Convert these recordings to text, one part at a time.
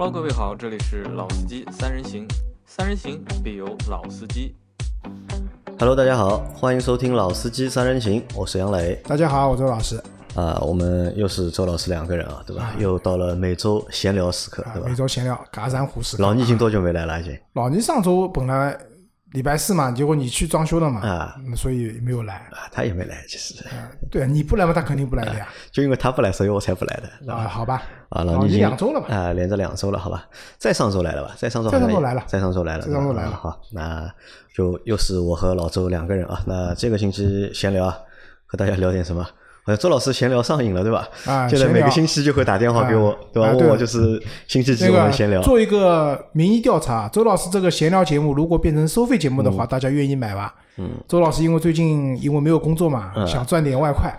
Hello，各位好，这里是老司机三人行，三人行必有老司机。Hello，大家好，欢迎收听老司机三人行，我是杨磊大家好，我周老师。啊，我们又是周老师两个人啊，对吧？又到了每周闲聊时刻，对吧每？周闲聊，嘎山湖时刻。老倪已经多久没来了？已经老倪上周本来礼拜四嘛，结果你去装修了嘛，啊嗯所以没有来。啊，他也没来，其实对，你不来嘛，他肯定不来的呀。就因为他不来，所以我才不来的？啊，好吧。啊，老倪倪已经两周了吧？啊，连着两周了，好吧？再上周来了吧？再上周再上周来了再上周来了，再上周来了好，那就又是我和老周两个人啊。那这个星期闲聊啊，和大家聊点什么？周老师闲聊上瘾了，对吧？啊现在每个星期就会打电话给我啊，对吧？问我就是星期几我们闲聊。做一个民意调查，周老师这个闲聊节目如果变成收费节目的嗯话，大家愿意买吧？嗯，周老师因为最近因为没有工作嘛，想赚点外快，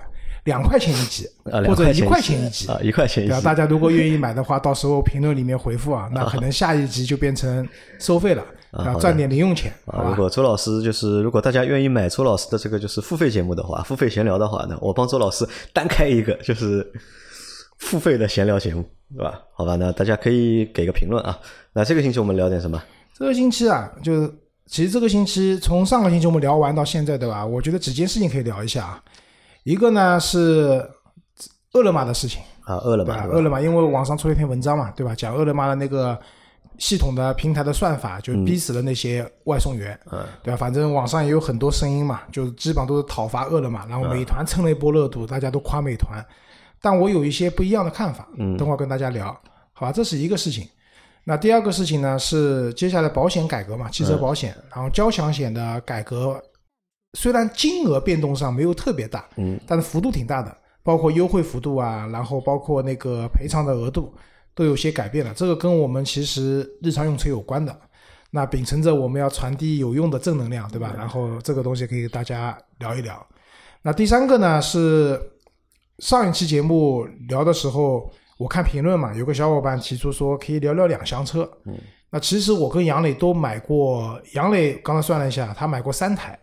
两块钱一集，或者一块钱一集啊，一块钱一集大家如果愿意买的话，到时候评论里面回复啊，那可能 下一集就变成收费了，啊，赚点零用钱，好啊，如？果周老师就是，如果大家愿意买周老师的这个就是付费节目的话，付费闲聊的话呢，我帮周老师单开一个就是付费的闲聊节目，对吧？好吧，那大家可以给个评论啊。那这个星期我们聊点什么？这个星期啊，就是其实这个星期从上个星期我们聊完到现在，对吧？我觉得几件事情可以聊一下啊。一个呢是饿了么的事情，啊，饿了么，？饿了么因为网上出了一篇文章嘛，对吧？讲饿了么的那个系统的平台的算法，就逼死了那些外送员，嗯对吧？反正网上也有很多声音嘛，就是基本上都是讨伐饿了么，然后美团蹭了一波热度，大家都夸美团。但我有一些不一样的看法，嗯等会儿跟大家聊，好吧？这是一个事情。那第二个事情呢是接下来保险改革嘛，汽车保险，然后交强险的改革，虽然金额变动上没有特别大，嗯，但是幅度挺大的，包括优惠幅度啊，然后包括那个赔偿的额度都有些改变了。这个跟我们其实日常用车有关的。那秉承着我们要传递有用的正能量，对吧？然后这个东西可以跟大家聊一聊。那第三个呢是上一期节目聊的时候，我看评论嘛，有个小伙伴提出说可以聊聊两厢车。嗯，那其实我跟杨磊都买过，杨磊刚才算了一下，他买过三台，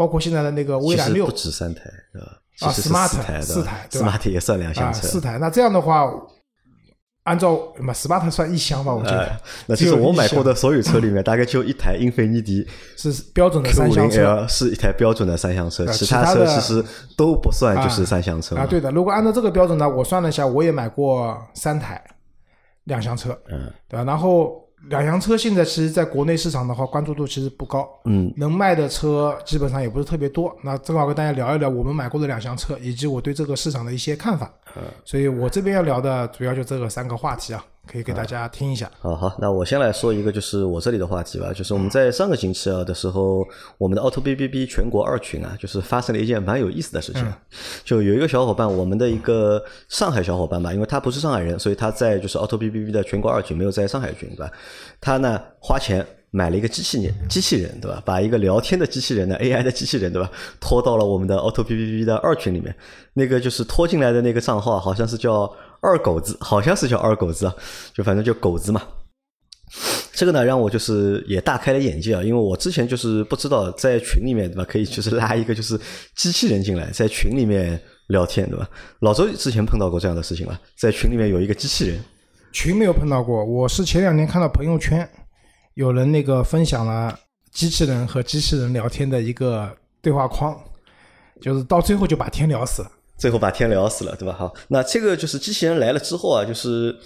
包括现在的那个蔚来六不止三台，对吧？啊 Smart，四台，，Smart 也算两啊，厢车。四台。那这样的话，按照嘛，smart 算一厢吧，我觉得、哎，那其实我买过的所有车里面，大概就一台英菲尼迪 是标准的三厢车是一台标准的三厢车，啊其他车其实都不算，就是三厢车嘛啊。对的，如果按照这个标准呢，我算了一下，我也买过三台两厢车，嗯，对吧？然后两厢车现在其实在国内市场的话，关注度其实不高，嗯，能卖的车基本上也不是特别多。那正好跟大家聊一聊我们买过的两厢车，以及我对这个市场的一些看法。嗯所以我这边要聊的主要就这个三个话题啊，可以给大家听一下。好好，那我先来说一个，就是我这里的话题吧，就是我们在上个星期啊的时候，我们的 Auto B B B 全国二群啊，就是发生了一件蛮有意思的事情，就有一个小伙伴，我们的一个上海小伙伴吧，因为他不是上海人，所以他在就是 Auto B B B 的全国二群没有在上海群，对吧？他呢花钱。买了一个机器人，机器人对吧？把一个聊天的机器人呢，AI 的机器人对吧？拖到了我们的 Auto B B B 的二群里面。那个就是拖进来的那个账号，好像是叫二狗子，好像是叫二狗子啊，就反正就狗子嘛。这个呢，让我就是也大开了眼界啊，因为我之前就是不知道在群里面对吧，可以就是拉一个就是机器人进来，在群里面聊天对吧？老周之前碰到过这样的事情了，在群里面有一个机器人，群没有碰到过，我是前两天看到朋友圈有人那个分享了机器人和机器人聊天的一个对话框，就是到最后就把天聊死了。最后把天聊死了，对吧？好，那这个就是机器人来了之后啊，就是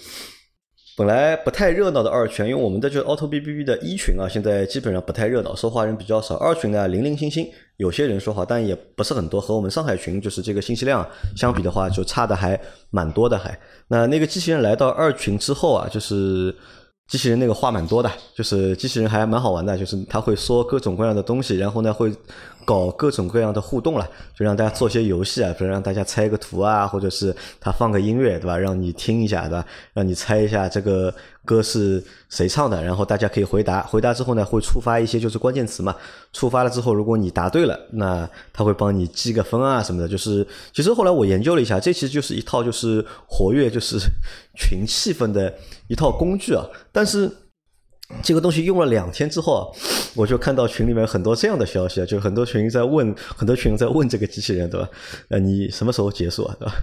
本来不太热闹的二群，因为我们的就是 Auto B B B 的一群啊，现在基本上不太热闹，说话人比较少。二群呢，零零星星，有些人说话，但也不是很多，和我们上海群就是这个信息量相比的话，就差的还蛮多的还。那那个机器人来到二群之后啊，就是。机器人那个话蛮多的，就是机器人还蛮好玩的，就是他会说各种各样的东西，然后呢会搞各种各样的互动了，就让大家做些游戏啊，比如让大家猜个图啊，或者是他放个音乐，对吧？让你听一下，对吧？让你猜一下这个歌是谁唱的，然后大家可以回答，回答之后呢会触发一些就是关键词嘛，触发了之后，如果你答对了，那他会帮你积个分啊什么的。就是其实后来我研究了一下，这其实就是一套就是活跃就是群气氛的一套工具啊，但是。这个东西用了两天之后啊，我就看到群里面很多这样的消息啊，就很多群在问，很多群在问这个机器人，对吧？呃，你什么时候结束啊，对吧？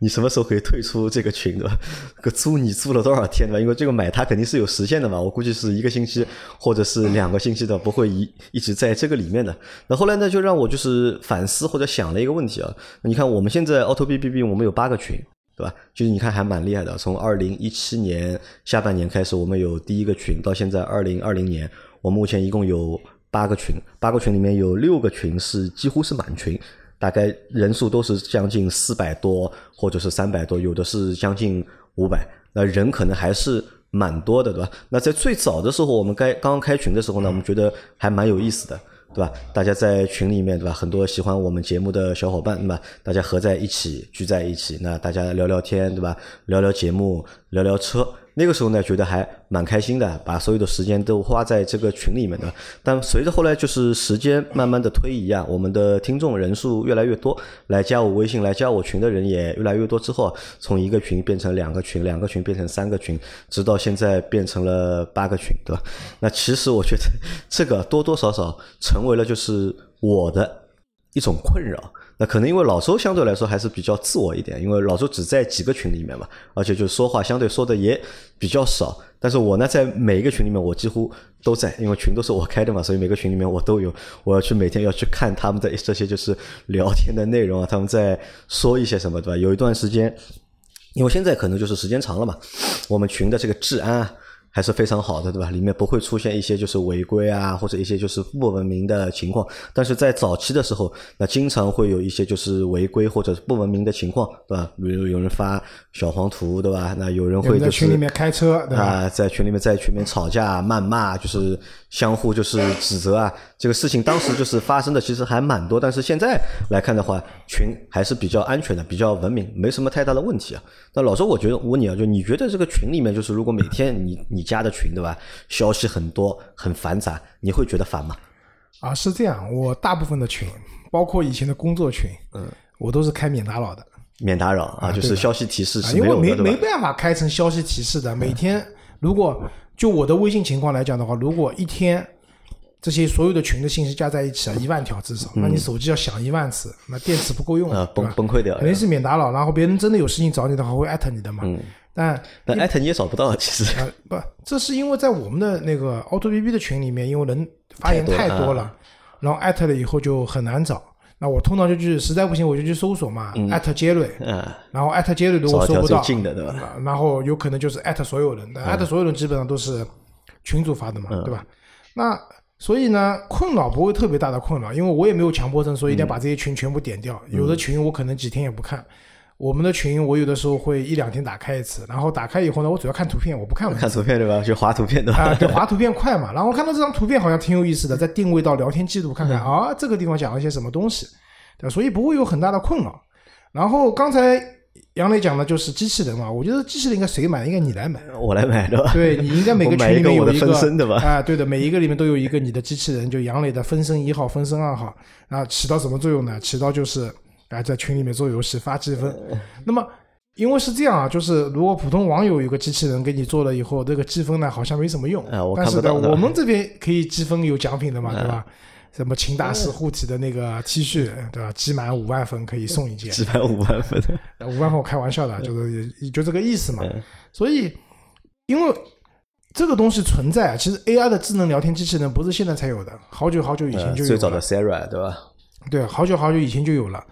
你什么时候可以退出这个群，对吧？个租你租了多少天，对吧？因为这个买它肯定是有时限的嘛，我估计是一个星期或者是两个星期的，不会一一直在这个里面的。那后来呢，就让我就是反思或者想了一个问题啊，你看我们现在 Auto B B B 我们有八个群。对吧？就是你看还蛮厉害的。从二零一七年下半年开始，我们有第一个群，到现在二零二零年，我目前一共有八个群。八个群里面有六个群是几乎是满群，大概人数都是将近四百多，或者是三百多，有的是将近五百。那人可能还是蛮多的，对吧？那在最早的时候，我们该刚刚开群的时候呢，我们觉得还蛮有意思的。对吧？大家在群里面，对吧？很多喜欢我们节目的小伙伴，对吧？大家合在一起，聚在一起，那大家聊聊天，对吧？聊聊节目，聊聊车。那个时候呢，觉得还蛮开心的，把所有的时间都花在这个群里面的。但随着后来就是时间慢慢的推移啊，我们的听众人数越来越多，来加我微信、来加我群的人也越来越多之后，从一个群变成两个群，两个群变成三个群，直到现在变成了八个群，对吧？那其实我觉得这个多多少少成为了就是我的一种困扰。可能因为老周相对来说还是比较自我一点，因为老周只在几个群里面嘛，而且就说话相对说的也比较少。但是我呢，在每一个群里面，我几乎都在，因为群都是我开的嘛，所以每个群里面我都有。我要去每天要去看他们的这些就是聊天的内容啊，他们在说一些什么，对吧？有一段时间，因为现在可能就是时间长了嘛，我们群的这个治安啊。还是非常好的，对吧？里面不会出现一些就是违规啊，或者一些就是不文明的情况。但是在早期的时候，那经常会有一些就是违规或者不文明的情况，对吧？比如有人发小黄图，对吧？那有人会在群里面开车，啊，在群里面在群里面吵架、谩骂，就是相互就是指责啊。这个事情当时就是发生的，其实还蛮多。但是现在来看的话，群还是比较安全的，比较文明，没什么太大的问题啊。那老周，我觉得问你啊，就你觉得这个群里面，就是如果每天你你加的群对吧？消息很多，很繁杂，你会觉得烦吗？啊，是这样。我大部分的群，包括以前的工作群，嗯，我都是开免打扰的。免打扰啊，就是消息提示是没有的，因为没没办法开成消息提示的。每天如果就我的微信情况来讲的话，如果一天这些所有的群的信息加在一起啊，一万条至少，那你手机要响一万次，那电池不够用啊，崩崩溃掉。肯定是免打扰，然后别人真的有事情找你的话，会艾特你的嘛。但但艾特你也找不到，其实啊不，这是因为在我们的那个 Auto B B 的群里面，因为人发言太多了，然后艾特了以后就很难找。那我通常就去，实在不行我就去搜索嘛，艾特杰瑞，然后艾特杰瑞如果搜不到，然后有可能就是艾特所有人，艾特所有人基本上都是群主发的嘛，对吧？那所以呢，困扰不会特别大的困扰，因为我也没有强迫症，所以一定要把这些群全部点掉。有的群我可能几天也不看。我们的群，我有的时候会一两天打开一次，然后打开以后呢，我主要看图片，我不看文字。看图片对吧？就划图片对吧？啊，对，划图片快嘛。然后看到这张图片好像挺有意思的，再定位到聊天记录看看啊，这个地方讲了一些什么东西，对所以不会有很大的困扰。然后刚才杨磊讲的就是机器人嘛，我觉得机器人应该谁买？应该你来买，我来买对吧？对你应该每个 群里面有一个？啊，对的，每一个里面都有一个你的机器人，就杨磊的分身一号、分身二号，然后起到什么作用呢？起到就是啊，在群里面做游戏发积分，那么。因为是这样啊，就是如果普通网友有个机器人给你做了以后，这个积分呢好像没什么用。啊，我看不到。我们这边可以积分有奖品的嘛，对吧？什么秦大师护体的那个 T 恤，对吧？积满五万分可以送一件。积满五万分，五万分我开玩笑的，就是就这个意思嘛。所以，因为这个东西存在，其实 AI 的智能聊天机器人不是现在才有的，好久好久以前就有。最早的 Sarah 对吧？对，好久好久以前就有了。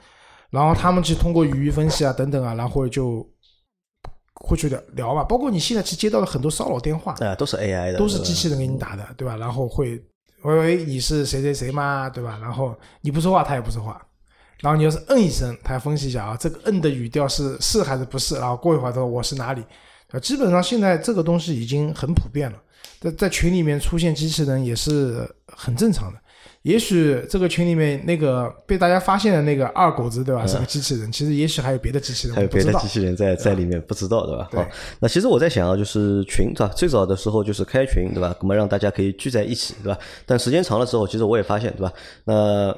然后他们去通过语义分析啊等等啊，然后就会去聊聊嘛。包括你现在去接到了很多骚扰电话，啊，都是 AI 的，都是机器人给你打的，对吧？然后会喂喂，你是谁谁谁吗？对吧？然后你不说话，他也不说话。然后你要是嗯一声，他要分析一下啊，这个嗯的语调是是还是不是？然后过一会儿他说我是哪里？啊，基本上现在这个东西已经很普遍了，在在群里面出现机器人也是很正常的。也许这个群里面那个被大家发现的那个二狗子，对吧？是个机器人。其实也许还有别的机器人，还有别的机器人在在里面，不知道，对吧？好，那其实我在想啊，就是群，对吧？最早的时候就是开群，对吧？那么让大家可以聚在一起，对吧？但时间长了之后，其实我也发现，对吧？那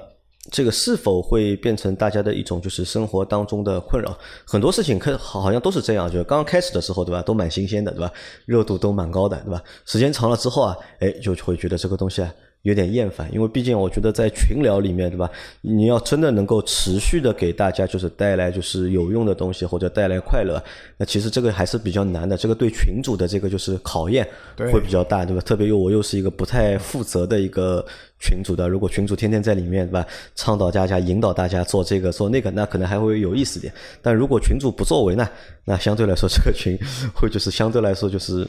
这个是否会变成大家的一种就是生活当中的困扰？很多事情可好好像都是这样，就是刚刚开始的时候，对吧，都蛮新鲜的，对吧？热度都蛮高的，对吧？时间长了之后啊，哎，就会觉得这个东西啊。有点厌烦，因为毕竟我觉得在群聊里面，对吧？你要真的能够持续的给大家就是带来就是有用的东西或者带来快乐，那其实这个还是比较难的。这个对群主的这个就是考验会比较大，对吧？特别又我又是一个不太负责的一个群主的，如果群主天天在里面，对吧？倡导大家、引导大家做这个做那个，那可能还会有意思点。但如果群主不作为呢，那相对来说这个群 会就是相对来说就是。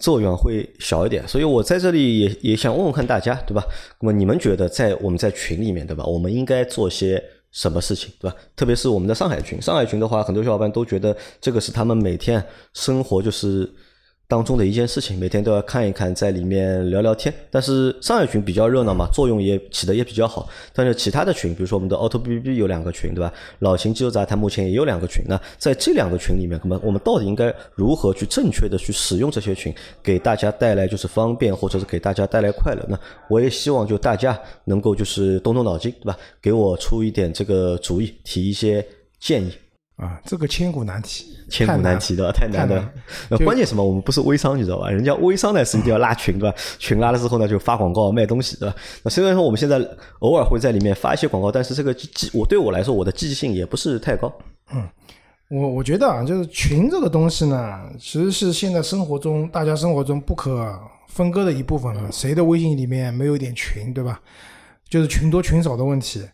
作用会小一点，所以我在这里也也想问问看大家，对吧？那么你们觉得在我们在群里面，对吧？我们应该做些什么事情，对吧？特别是我们的上海群，上海群的话，很多小伙伴都觉得这个是他们每天生活就是。当中的一件事情，每天都要看一看，在里面聊聊天。但是上海群比较热闹嘛，作用也起的也比较好。但是其他的群，比如说我们的 Auto B B 有两个群，对吧？老秦肌肉杂谈目前也有两个群。那在这两个群里面，那么我们到底应该如何去正确的去使用这些群，给大家带来就是方便，或者是给大家带来快乐？那我也希望就大家能够就是动动脑筋，对吧？给我出一点这个主意，提一些建议。啊，这个千古难题，千古难题的，太难了。那关键什么？我们不是微商，你知道吧？人家微商呢是一定要拉群，对吧？群拉了之后呢，就发广告卖东西，对吧？那虽然说我们现在偶尔会在里面发一些广告，但是这个记我对我来说，我的积极性也不是太高。嗯，我我觉得啊，就是群这个东西呢，其实是现在生活中大家生活中不可分割的一部分了。谁的微信里面没有一点群，对吧？就是群多群少的问题。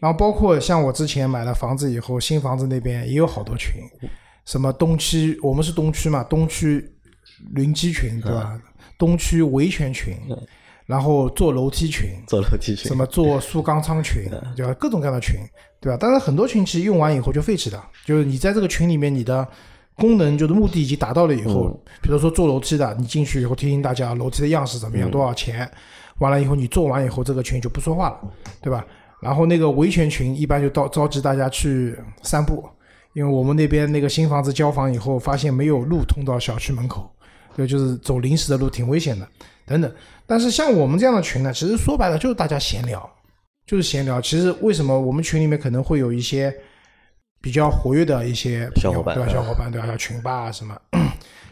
然后包括像我之前买了房子以后，新房子那边也有好多群，什么东区，我们是东区嘛，东区邻居群对吧？东区维权群，然后坐楼梯群，坐楼梯群，什么坐塑钢仓群，对吧？各种各样的群，对吧？但是很多群其实用完以后就废弃的，就是你在这个群里面，你的功能就是目的已经达到了以后，比如说坐楼梯的，你进去以后提醒大家楼梯的样式怎么样，多少钱，完了以后你做完以后，这个群就不说话了，对吧？然后那个维权群一般就到召集大家去散步，因为我们那边那个新房子交房以后，发现没有路通到小区门口，对，就是走临时的路挺危险的，等等。但是像我们这样的群呢，其实说白了就是大家闲聊，就是闲聊。其实为什么我们群里面可能会有一些比较活跃的一些小伙伴，对吧？小伙伴对吧？像群霸啊什么。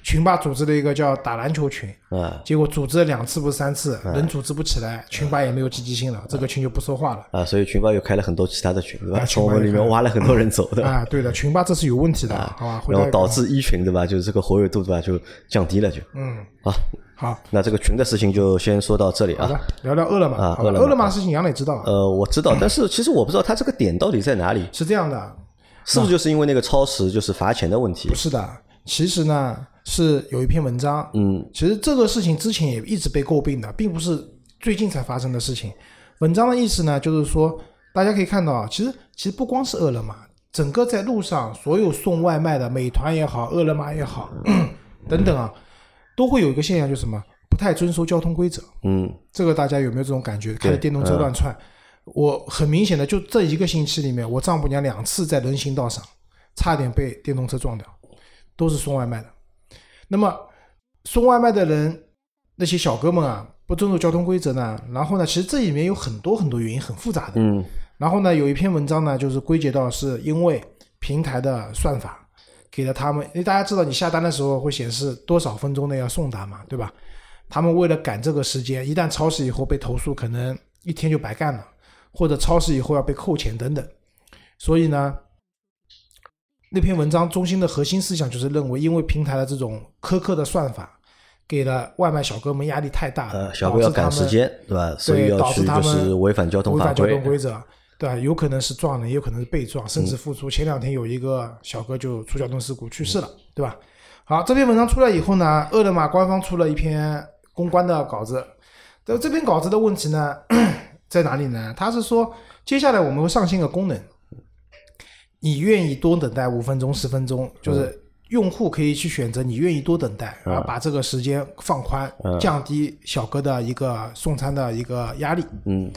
群霸组织了一个叫打篮球群，啊，结果组织了两次不是三次，人组织不起来，群霸也没有积极性了，这个群就不说话了。啊，所以群霸又开了很多其他的群，对吧？从我们里面挖了很多人走的。啊，对的，群霸这是有问题的，好吧？然后导致一群对吧？就是这个活跃度对吧？就降低了就。嗯，好，好，那这个群的事情就先说到这里啊。聊聊饿了么啊，饿了么的事情杨磊知道。呃，我知道，但是其实我不知道他这个点到底在哪里。是这样的，是不是就是因为那个超时就是罚钱的问题？不是的，其实呢。是有一篇文章，嗯，其实这个事情之前也一直被诟病的，并不是最近才发生的事情。文章的意思呢，就是说大家可以看到啊，其实其实不光是饿了么，整个在路上所有送外卖的，美团也好，饿了么也好，等等啊，都会有一个现象，就是什么不太遵守交通规则。嗯，这个大家有没有这种感觉？开着电动车乱窜，我很明显的就这一个星期里面，我丈母娘两次在人行道上差点被电动车撞掉，都是送外卖的。那么送外卖的人，那些小哥们啊，不遵守交通规则呢？然后呢，其实这里面有很多很多原因，很复杂的。嗯。然后呢，有一篇文章呢，就是归结到是因为平台的算法给了他们，因为大家知道你下单的时候会显示多少分钟内要送达嘛，对吧？他们为了赶这个时间，一旦超时以后被投诉，可能一天就白干了，或者超时以后要被扣钱等等。所以呢。那篇文章中心的核心思想就是认为，因为平台的这种苛刻的算法，给了外卖小哥们压力太大，呃，小哥要赶时间，对吧？所以要去就是违反交通违反交通规则，对吧？有可能是撞人，也有可能是被撞，甚至付出。前两天有一个小哥就出交通事故去世了，对吧？好，这篇文章出来以后呢，饿了么官方出了一篇公关的稿子。但这篇稿子的问题呢，在哪里呢？他是说，接下来我们会上线个功能。你愿意多等待五分钟、十分钟，就是用户可以去选择你愿意多等待，然后把这个时间放宽，降低小哥的一个送餐的一个压力。嗯，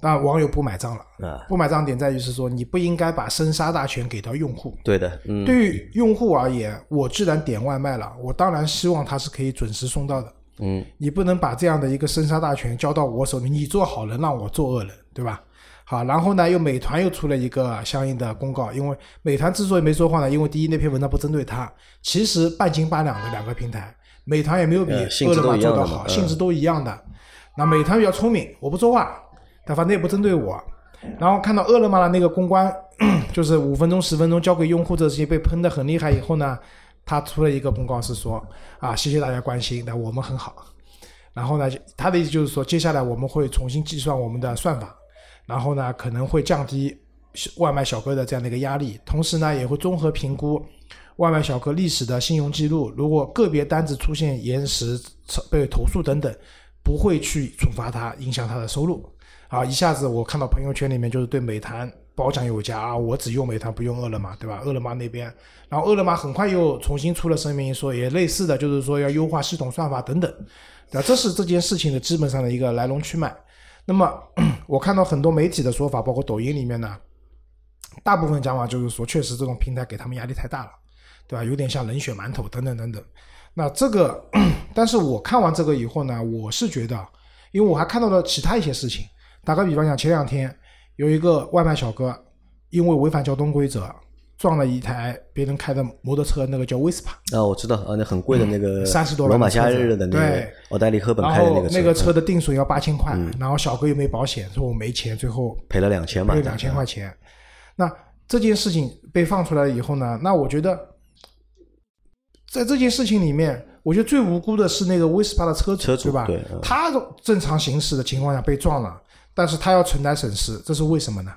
那网友不买账了。不买账点在于是说，你不应该把生杀大权给到用户。对的，对于用户而言，我既然点外卖了，我当然希望他是可以准时送到的。嗯，你不能把这样的一个生杀大权交到我手里，你做好人让我做恶人，对吧？好，然后呢，又美团又出了一个相应的公告，因为美团之所以没说话呢，因为第一那篇文章不针对他，其实半斤八两的两个平台，美团也没有比饿了么做得好，性质都一样的。那美团比较聪明，我不说话，但反正也不针对我。然后看到饿了么的那个公关，就是五分钟、十分钟交给用户这事情被喷的很厉害以后呢，他出了一个公告是说啊，谢谢大家关心，那我们很好。然后呢，他的意思就是说，接下来我们会重新计算我们的算法，然后呢，可能会降低外卖小哥的这样的一个压力，同时呢，也会综合评估外卖小哥历史的信用记录，如果个别单子出现延时、被投诉等等，不会去处罚他，影响他的收入。啊，一下子我看到朋友圈里面就是对美团褒奖有加啊，我只用美团不用饿了么，对吧？饿了么那边，然后饿了么很快又重新出了声明说，也类似的就是说要优化系统算法等等，对？这是这件事情的基本上的一个来龙去脉。那么 我看到很多媒体的说法，包括抖音里面呢，大部分讲法就是说，确实这种平台给他们压力太大了，对吧？有点像冷血馒头等等等等。那这个，但是我看完这个以后呢，我是觉得，因为我还看到了其他一些事情。打个比方讲，前两天有一个外卖小哥因为违反交通规则，撞了一台别人开的摩托车，那个叫 Vespa，啊，我知道啊，那很贵的那个三十多万罗马假日的那个对奥黛丽·赫本开的那个那个车嗯的定损要八千块，然后小哥又没保险，说我没钱，最后赔了两千嘛，赔了两千块钱。那这件事情被放出来以后呢，那我觉得，在这件事情里面，我觉得最无辜的是那个威斯帕的车主，对吧？他正常行驶的情况下被撞了，但是他要承担损失，这是为什么呢？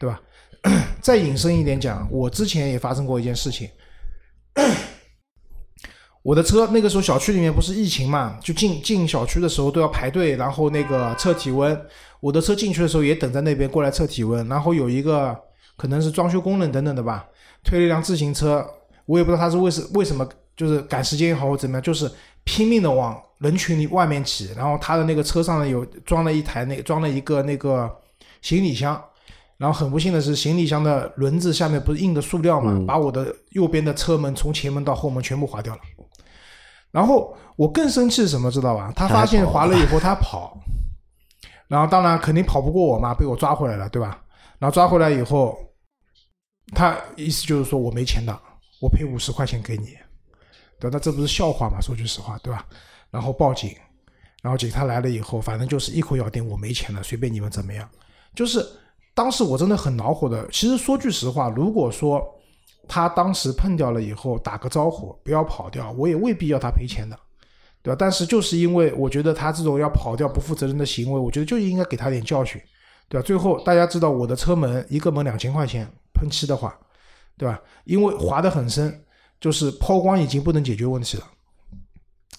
对吧？再引申一点讲，我之前也发生过一件事情。我的车那个时候小区里面不是疫情嘛，就进进小区的时候都要排队，然后那个测体温。我的车进去的时候也等在那边过来测体温，然后有一个可能是装修工人等等的吧，推了一辆自行车，我也不知道他是为什为什么，就是赶时间也好或怎么样，就是拼命的往人群里外面挤，然后他的那个车上呢有装了一台那装了一个那个行李箱。然后很不幸的是，行李箱的轮子下面不是印的塑料嘛，把我的右边的车门从前门到后门全部划掉了。然后我更生气是什么，知道吧？他发现划了以后他跑，然后当然肯定跑不过我嘛，被我抓回来了，对吧？然后抓回来以后，他意思就是说我没钱的，我赔五十块钱给你，对吧？那这不是笑话嘛？说句实话，对吧？然后报警，然后警察来了以后，反正就是一口咬定我没钱了，随便你们怎么样。就是当时我真的很恼火的。其实说句实话，如果说他当时碰掉了以后打个招呼，不要跑掉，我也未必要他赔钱的，对吧？但是就是因为我觉得他这种要跑掉不负责任的行为，我觉得就应该给他点教训，对吧？最后大家知道我的车门一个门两千块钱，喷漆的话，对吧？因为划得很深，就是抛光已经不能解决问题了，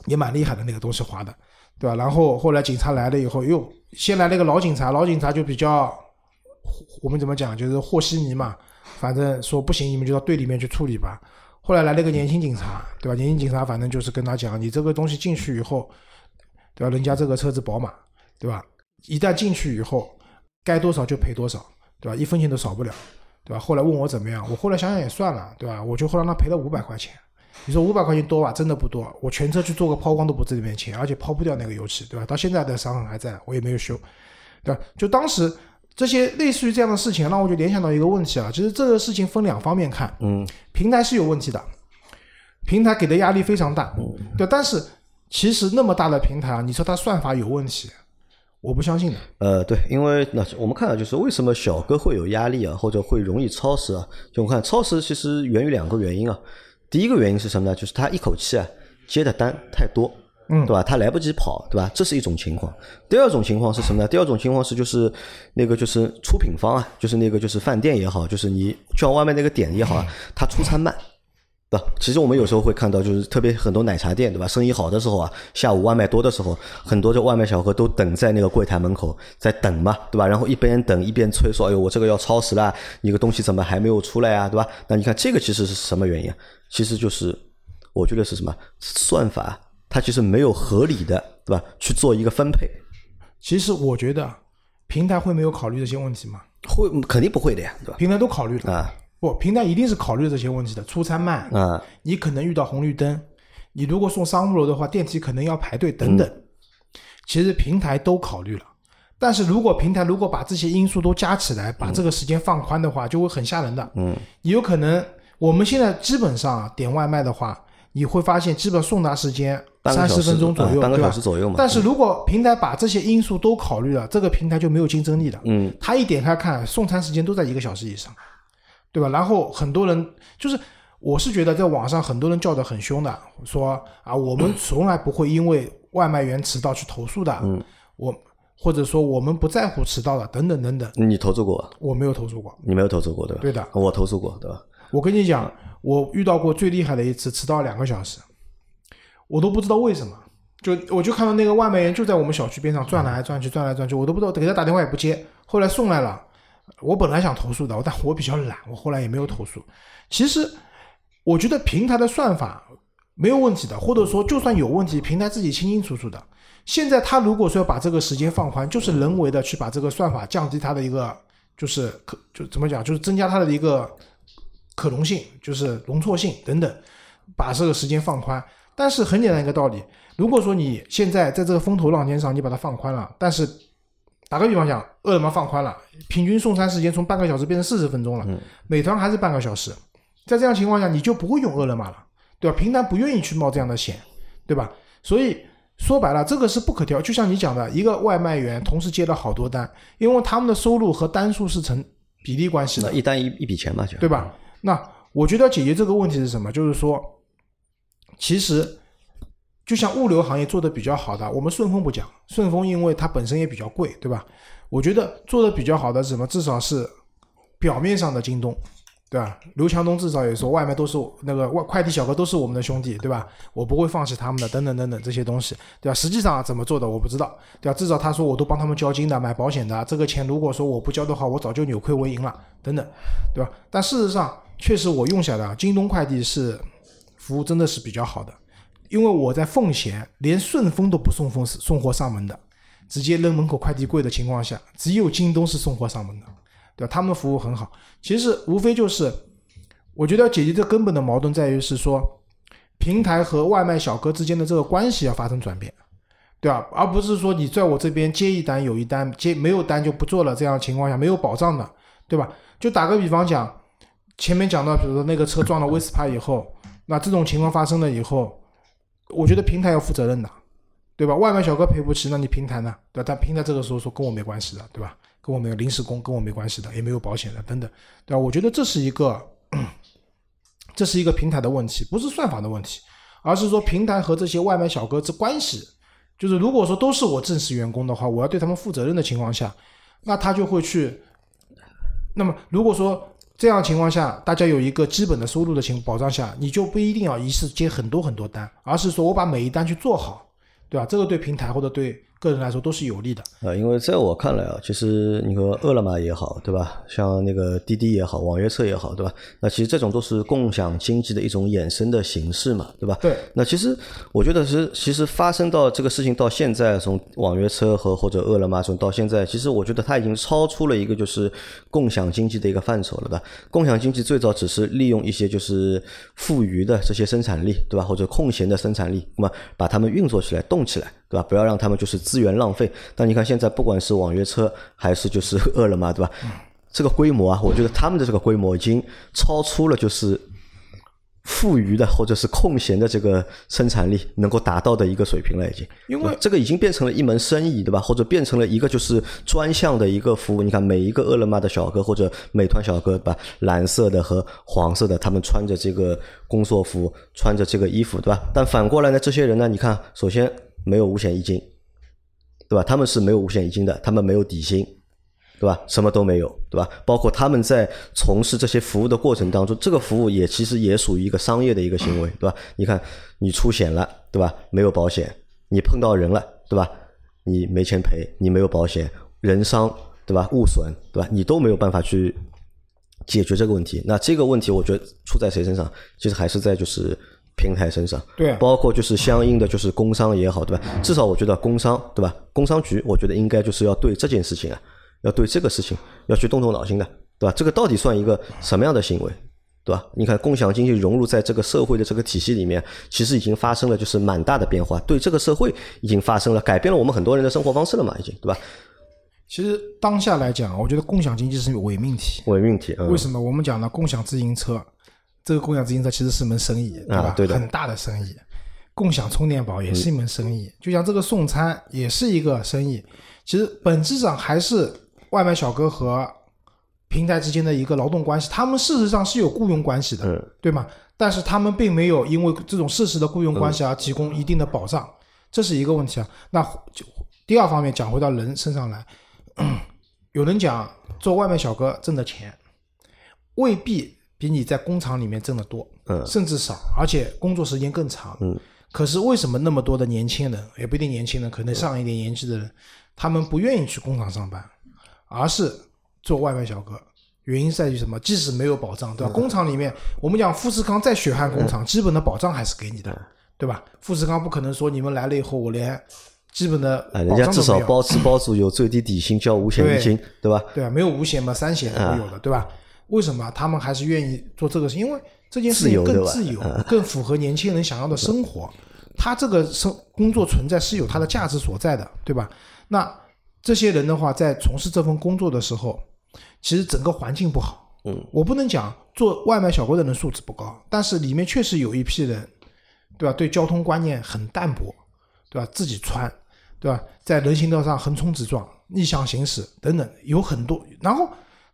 也蛮厉害的那个东西划的，对吧？然后后来警察来了以后，又先来了一个老警察，老警察就比较我们怎么讲，就是和稀泥嘛，反正说不行，你们就到队里面去处理吧。后来来了个年轻警察，对吧？年轻警察反正就是跟他讲，你这个东西进去以后，对吧？人家这个车子宝马，对吧？一旦进去以后，该多少就赔多少，对吧？一分钱都少不了，对吧？后来问我怎么样，我后来想想也算了，对吧？我就后来让他赔了五百块钱。你说五百块钱多吧？真的不多，我全车去做个抛光都不值这点钱，而且抛不掉那个油漆，对吧？到现在的伤痕还在，我也没有修，对吧？就当时这些类似于这样的事情，让我就联想到一个问题啊，其实这个事情分两方面看，嗯，平台是有问题的，平台给的压力非常大，对，但是其实那么大的平台啊，你说它算法有问题，我不相信的。呃，对，因为那我们看到就是为什么小哥会有压力啊，或者会容易超时啊？就我看超时其实源于两个原因啊。第一个原因是什么呢？就是他一口气啊接的单太多，嗯对吧？他来不及跑，对吧？这是一种情况。第二种情况是什么呢？第二种情况是就是那个就是出品方啊，就是那个就是饭店也好，就是你叫外卖那个点也好啊，他出餐慢。对吧？其实我们有时候会看到，就是特别很多奶茶店，对吧？生意好的时候啊，下午外卖多的时候，很多这外卖小哥都等在那个柜台门口在等嘛，对吧？然后一边等一边催说：“哎呦，我这个要超时了，你个东西怎么还没有出来啊？对吧？”那你看这个其实是什么原因？其实就是我觉得是什么算法，它其实没有合理的，对吧？去做一个分配，其实我觉得平台会没有考虑这些问题吗？会肯定不会的呀，对吧？平台都考虑了，啊不，平台一定是考虑这些问题的。出餐慢，啊，你可能遇到红绿灯，你如果送商务楼的话，电梯可能要排队等等。其实平台都考虑了，但是如果平台如果把这些因素都加起来，把这个时间放宽的话，就会很吓人的。嗯，有可能我们现在基本上点外卖的话，你会发现基本送达时间三十分钟左右，啊半个对吧小时左右嘛。但是如果平台把这些因素都考虑了，这个平台就没有竞争力了。嗯，他一点开看，送餐时间都在一个小时以上，对吧？然后很多人就是，我是觉得在网上很多人叫的很凶的，说啊，我们 从来不会因为外卖员迟到去投诉的，嗯，我或者说我们不在乎迟到的，等等等等，你投诉过？我没有投诉过。你没有投诉过对吧？对的，我投诉过对吧？我跟你讲，我遇到过最厉害的一次，迟到两个小时，我都不知道为什么。就我就看到那个外卖员就在我们小区边上转来转去，转来转去，我都不知道给他打电话也不接。后来送来了，我本来想投诉的，但我比较懒，我后来也没有投诉。其实我觉得平台的算法没有问题的，或者说就算有问题，平台自己清清楚楚的。现在他如果说要把这个时间放宽，就是人为的去把这个算法降低它的一个，就是可就怎么讲，就是增加它的一个可容性，就是容错性等等，把这个时间放宽。但是很简单一个道理，如果说你现在在这个风头浪尖上，你把它放宽了，但是打个比方讲，饿了么放宽了，平均送餐时间从半个小时变成四十分钟了，美团还是半个小时，在这样情况下，你就不会用饿了么了，对吧？平台不愿意去冒这样的险，对吧？所以说白了，这个是不可调。就像你讲的，一个外卖员同时接了好多单，因为他们的收入和单数是成比例关系的那，一单一一笔钱嘛，就对吧？那我觉得解决这个问题是什么？就是说，其实就像物流行业做的比较好的，我们顺丰不讲，顺丰因为它本身也比较贵，对吧？我觉得做的比较好的是什么？至少是表面上的京东，对吧？刘强东至少也说外卖都是那个外快递小哥都是我们的兄弟，对吧？我不会放弃他们的，等等等等这些东西，对吧？实际上怎么做的我不知道，对吧？至少他说我都帮他们交金的，买保险的，这个钱如果说我不交的话，我早就扭亏为盈了，等等，对吧？但事实上，确实我用下来，京东快递是服务真的是比较好的，因为我在奉贤连顺丰都不送封送货上门的，直接扔门口快递柜的情况下，只有京东是送货上门的，对吧？他们服务很好。其实无非就是，我觉得解决这根本的矛盾在于是说，平台和外卖小哥之间的这个关系要发生转变，对吧？而不是说你在我这边接一单有一单，接没有单就不做了，这样情况下没有保障的，对吧？就打个比方讲，前面讲到，比如说那个车撞了威斯帕以后，那这种情况发生了以后，我觉得平台要负责任的，对吧？外卖小哥赔不起，那你平台呢？对吧？但平台这个时候说跟我没关系的，对吧？跟我没有临时工，跟我没关系的，也没有保险的，等等，对吧？我觉得这是一个，这是一个平台的问题，不是算法的问题，而是说平台和这些外卖小哥之关系，就是如果说都是我正式员工的话，我要对他们负责任的情况下，那他就会去。那么如果说这样情况下，大家有一个基本的收入的情保障下，你就不一定要一次接很多很多单，而是说我把每一单去做好，对吧？这个对平台或者对个人来说都是有利的。呃，因为在我看来啊，其实你说饿了么也好，对吧？像那个滴滴也好，网约车也好，对吧？那其实这种都是共享经济的一种衍生的形式嘛，对吧？对。那其实我觉得是，其实发生到这个事情到现在，从网约车和或者饿了么从到现在，其实我觉得它已经超出了一个就是共享经济的一个范畴了吧？共享经济最早只是利用一些就是富余的这些生产力，对吧？或者空闲的生产力，那么把它们运作起来、动起来，对吧？不要让他们就是资源浪费。但你看现在，不管是网约车还是就是饿了么，对吧？这个规模啊，我觉得他们的这个规模已经超出了就是富余的或者是空闲的这个生产力能够达到的一个水平了，已经。因为这个已经变成了一门生意，对吧？或者变成了一个就是专项的一个服务。你看每一个饿了么的小哥或者美团小哥，对吧？蓝色的和黄色的，他们穿着这个工作服，穿着这个衣服，对吧？但反过来呢，这些人呢，你看，首先没有五险一金，对吧？他们是没有五险一金的，他们没有底薪，对吧？什么都没有，对吧？包括他们在从事这些服务的过程当中，这个服务也其实也属于一个商业的一个行为，对吧？你看，你出险了，对吧？没有保险，你碰到人了，对吧？你没钱赔，你没有保险，人伤，对吧？物损，对吧？你都没有办法去解决这个问题。那这个问题，我觉得出在谁身上？其实还是在就是平台身上。对包括就是相应的就是工商也好，对吧？至少我觉得工商，对吧？工商局，我觉得应该就是要对这件事情啊，要对这个事情要去动动脑筋的，对吧？这个到底算一个什么样的行为？对吧？你看，共享经济融入在这个社会的这个体系里面，其实已经发生了就是蛮大的变化，对这个社会已经发生了改变了我们很多人的生活方式了嘛，已经对吧？其实当下来讲，我觉得共享经济是伪命题。伪命题，嗯为什么？我们讲呢，共享自行车，这个共享自行车其实是门生意，对吧？啊对很大的生意。共享充电宝也是一门生意，就像这个送餐也是一个生意。其实本质上还是外卖小哥和平台之间的一个劳动关系，他们事实上是有雇佣关系的，嗯对吗？但是他们并没有因为这种事实的雇佣关系而提供一定的保障，这是一个问题啊。那就第二方面讲回到人身上来，有人讲做外卖小哥挣的钱未必比你在工厂里面挣得多，嗯甚至少，而且工作时间更长。嗯可是为什么那么多的年轻人，也不一定年轻人，可能上一点年纪的人，他们不愿意去工厂上班，而是做外卖小哥？原因在于什么？即使没有保障，对吧？工厂里面，我们讲富士康再血汗工厂，基本的保障还是给你的，对吧？富士康不可能说你们来了以后，我连基本的啊，人保家至少障都没有。包吃包住，有最低底薪，交五险一金，对吧？对啊，没有五险嘛，三险都有的，对吧？为什么他们还是愿意做这个事？因为这件事情更自由，更符合年轻人想要的生活。他这个生工作存在是有它的价值所在的，对吧？那这些人的话，在从事这份工作的时候，其实整个环境不好。嗯，我不能讲做外卖小哥的人素质不高，但是里面确实有一批人，对吧？对交通观念很淡薄，对吧？自己穿，对吧？在人行道上横冲直撞、逆向行驶等等，有很多。然后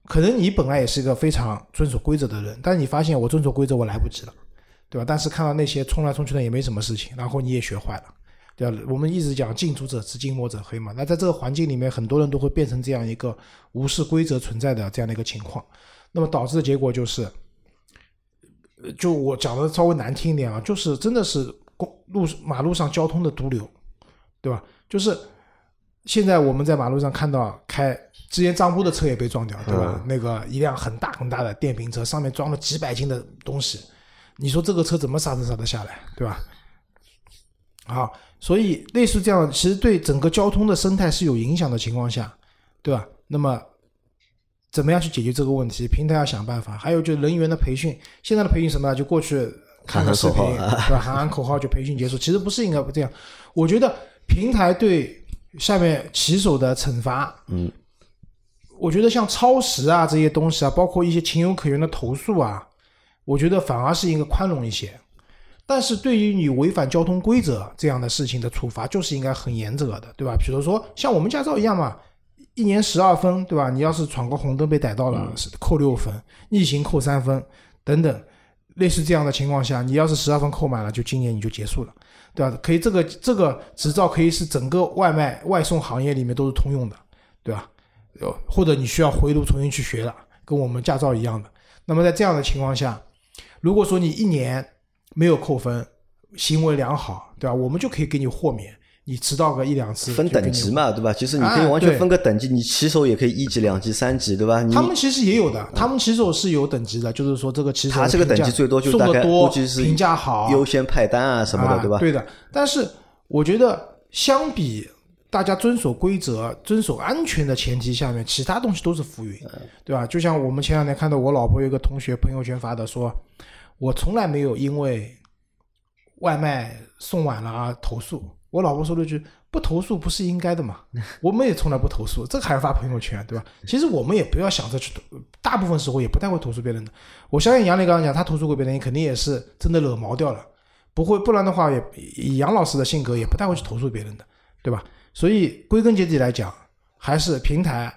可能你本来也是一个非常遵守规则的人，但是你发现我遵守规则我来不及了，对吧？但是看到那些冲来冲去的也没什么事情，然后你也学坏了。对吧？我们一直讲近朱者赤，近墨者黑嘛。那在这个环境里面，很多人都会变成这样一个无视规则存在的这样的一个情况。那么导致的结果就是，就我讲的稍微难听一点啊，就是真的是公路马路上交通的毒瘤，对吧？就是现在我们在马路上看到开之前张波的车也被撞掉，对吧？那个一辆很大很大的电瓶车，上面装了几百斤的东西，你说这个车怎么刹车刹得下来，对吧？好，所以类似这样，其实对整个交通的生态是有影响的情况下，对吧？那么怎么样去解决这个问题？平台要想办法。还有就是人员的培训，现在的培训什么呢？就过去看看视频，对吧？喊喊口号就培训结束。其实不是应该这样。我觉得平台对下面骑手的惩罚，嗯，我觉得像超时啊这些东西啊，包括一些情有可原的投诉啊，我觉得反而是应该宽容一些。但是对于你违反交通规则这样的事情的处罚，就是应该很严责的，对吧？比如说像我们驾照一样嘛，一年十二分，对吧？你要是闯个红灯被逮到了，是扣六分，逆行扣三分，等等，类似这样的情况下，你要是十二分扣满了，就今年你就结束了，对吧？可以，这个这个执照可以是整个外卖外送行业里面都是通用的，对吧？呃，或者你需要回炉重新去学了，跟我们驾照一样的。那么在这样的情况下，如果说你一年没有扣分，行为良好，对吧？我们就可以给你豁免，你迟到个一两次分等级嘛，对吧？其实你可以哎完全分个等级，你骑手也可以一级、两级、三级，对吧？他们其实也有的，他们骑手是有等级的，就是说这个骑手他这个等级最多就大概评价好，优先派单啊什么的，啊对吧？对的，但是我觉得相比大家遵守规则、遵守安全的前提下面，其他东西都是浮云，嗯对吧？就像我们前两天看到我老婆有一个同学朋友圈发的说，我从来没有因为外卖送晚了而投诉。我老婆说了一句：“不投诉不是应该的嘛？”我们也从来不投诉，这个还要发朋友圈，对吧？其实我们也不要想着去投，大部分时候也不太会投诉别人的。我相信杨磊刚刚讲，他投诉过别人，肯定也是真的惹毛掉了，不会，不然的话也以杨老师的性格也不太会去投诉别人的，对吧？所以归根结底来讲，还是平台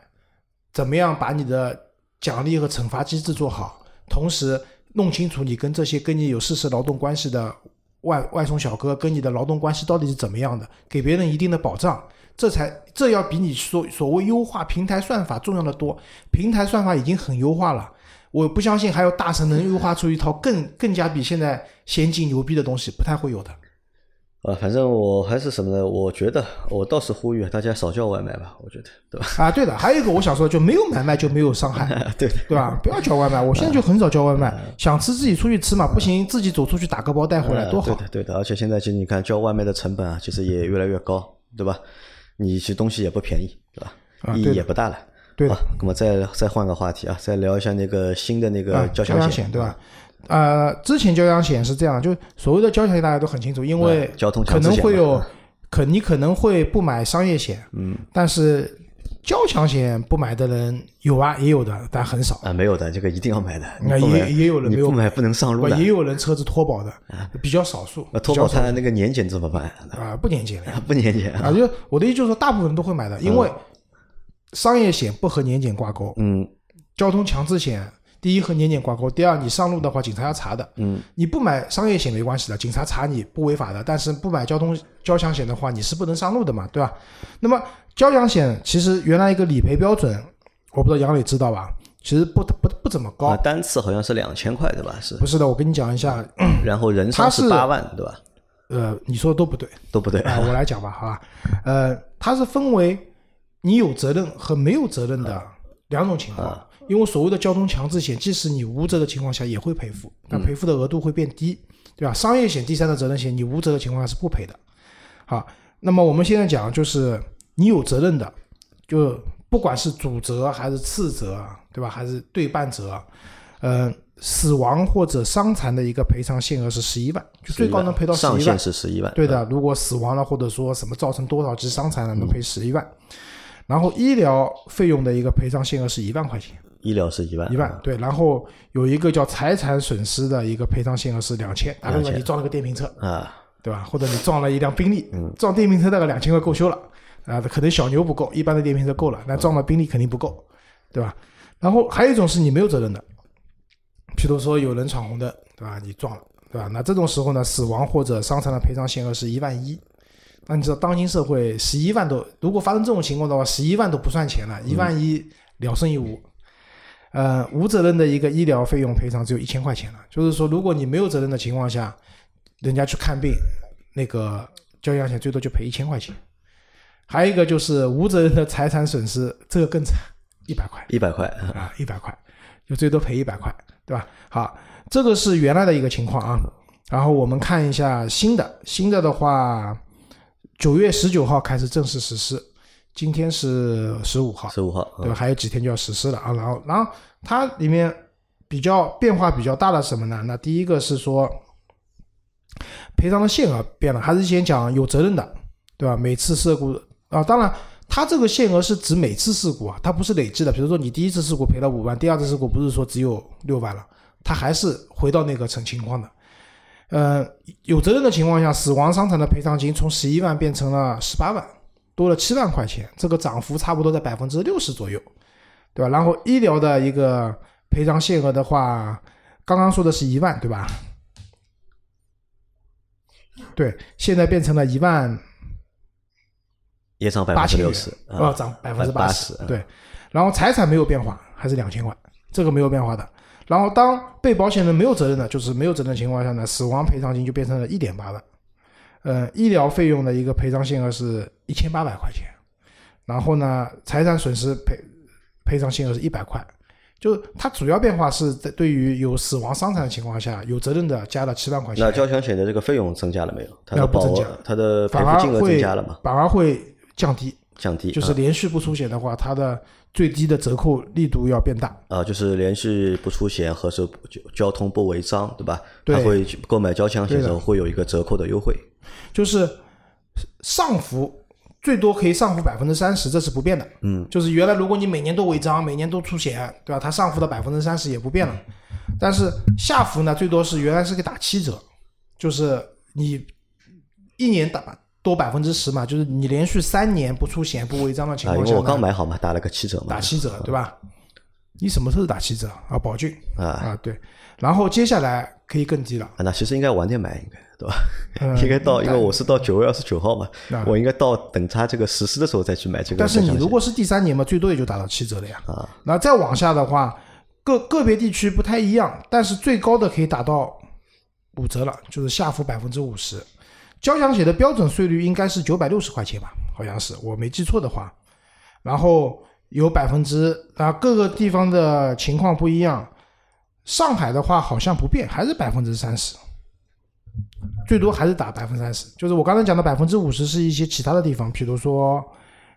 怎么样把你的奖励和惩罚机制做好，同时弄清楚你跟这些跟你有事实劳动关系的外外送小哥跟你的劳动关系到底是怎么样的，给别人一定的保障，这才这要比你说所谓优化平台算法重要的多。平台算法已经很优化了，我不相信还有大神能优化出一套更更加比现在先进牛逼的东西，不太会有的。啊，反正我还是什么呢？我觉得我倒是呼吁大家少叫外卖吧，我觉得，对吧？啊，对的，还有一个我想说，就没有买卖就没有伤害，对，对吧？不要叫外卖，我现在就很少叫外卖，想吃自己出去吃嘛，不行自己走出去打个包带回来多好呃对。的，对的。而且现在其实你看叫外卖的成本啊，其实也越来越高，对吧？你其实东西也不便宜，对吧？意义也不大了。对的好，那么再再换个话题啊，再聊一下那个新的那个啊，交强险，险对吧？呃，之前交强险是这样，就所谓的交强险大家都很清楚，因为嗯交通可能会有，可你可能会不买商业险，嗯，但是交强险不买的人有啊，也有的，但很少。啊，没有的，这个一定要买的。那也也有人没有你不买不能上路的。也有人车子脱保的，比较少数。那脱保比较少它那个年检怎么办？啊，不年检了不年检啊，就我的意思就是说，大部分人都会买的，因为商业险不和年检挂钩，嗯交通强制险第一和年检挂钩，第二你上路的话，警察要查的。嗯你不买商业险没关系的，警察查你不违法的，但是不买交通交强险的话，你是不能上路的嘛，对吧？那么交强险其实原来一个理赔标准，我不知道杨磊知道吧？其实不不不怎么高啊，，单次好像是两千块对吧？是不，是的，我跟你讲一下，然后人伤是八万对吧？呃，你说的都不对，都不对啊，我来讲吧，好吧，呃，它是分为你有责任和没有责任的两种情况。因为所谓的交通强制险，即使你无责的情况下也会赔付，但赔付的额度会变低，对吧？商业险、第三者责任险，你无责的情况下是不赔的。好，那么我们现在讲就是你有责任的，就不管是主责还是次责，对吧？还是对半责，呃，死亡或者伤残的一个赔偿限额是十一万，就最高能赔到十上限一万。是十一万。对的，如果死亡了或者说什么造成多少级伤残了，能赔十一万。然后医疗费用的一个赔偿限额是一万块钱，医疗是一万，一万对。然后有一个叫财产损失的一个赔偿限额是两千，打比方，2000你撞了个电瓶车，啊，对吧？或者你撞了一辆宾利，撞电瓶车大概两千块够修了啊，可能小牛不够，一般的电瓶车够了，那撞了宾利肯定不够，对吧？然后还有一种是你没有责任的，譬如说有人闯红灯，对吧？你撞了，对吧？那这种时候呢，死亡或者伤残的赔偿限额是一万一。那你知道当今社会十一万都，如果发生这种情况的话，十一万都不算钱了，一万一了胜于无。呃，无责任的一个医疗费用赔偿只有一千块钱了，就是说，如果你没有责任的情况下，人家去看病，那个交强险最多就赔一千块钱。还有一个就是无责任的财产损失，这个更惨，一百块一百块，啊，一百块，就最多赔一百块，对吧？好，这个是原来的一个情况啊。然后我们看一下新的，新的的话，九月十九号开始正式实施，今天是十五号，十五号，对吧？还有几天就要实施了啊。然后，然后它里面比较变化比较大的什么呢？那第一个是说赔偿的限额变了，还是先讲有责任的，对吧？每次事故啊，当然它这个限额是指每次事故啊，它不是累计的。比如说你第一次事故赔了五万，第二次事故不是说只有六万了，它还是回到那个成情况的。呃，有责任的情况下，死亡伤残的赔偿金从十一万变成了十八万，多了七万块钱，这个涨幅差不多在百分之六十左右，对吧？然后医疗的一个赔偿限额的话，刚刚说的是一万，对吧？对，现在变成了一万也涨百分之六十，，哦，涨百分之八十，对。然后财产没有变化，还是两千万，这个没有变化的。然后当被保险人没有责任的，就是没有责任的情况下呢，死亡赔偿金就变成了一点八万，呃，医疗费用的一个赔偿限额是一千八百块钱，然后呢，财产损失赔赔偿限额是一百块。就是它主要变化是在对于有死亡伤残的情况下，有责任的加了七万块钱。那交强险的这个费用增加了没有？它的保那不增加它的赔付金额增加了嘛？反而会降低，降低就是连续不出险的话，它的最低的折扣力度要变大。啊，就是连续不出险和是交交通不违章，对吧？对他会去购买交强险的时候会有一个折扣的优惠。就是上浮最多可以上浮百分之三十，这是不变的。嗯，就是原来如果你每年都违章，每年都出险，对吧？它上浮的百分之三十也不变了。但是下浮呢，最多是原来是给打七折，就是你一年打多百分之十嘛，就是你连续三年不出险不违章的情况下我刚买好嘛，打了个七折嘛。打七折，对吧？你什么时候打七折啊？宝骏啊啊，对。然后接下来可以更低了，啊，那其实应该晚点买，应该对吧？嗯 应该到，因为我是到九月二十九号嘛啊，我应该到等它这个实施的时候再去买这个但。是你如果是第三年嘛，最多也就打到七折了呀。啊，那再往下的话，个个别地区不太一样，但是最高的可以打到五折了，就是下浮百分之五十。交强险的标准税率应该是九百六十块钱吧，好像是我没记错的话。然后有百分之啊，各个地方的情况不一样。上海的话好像不变，还是百分之三十，最多还是打百分之三十。就是我刚才讲的百分之五十是一些其他的地方，比如说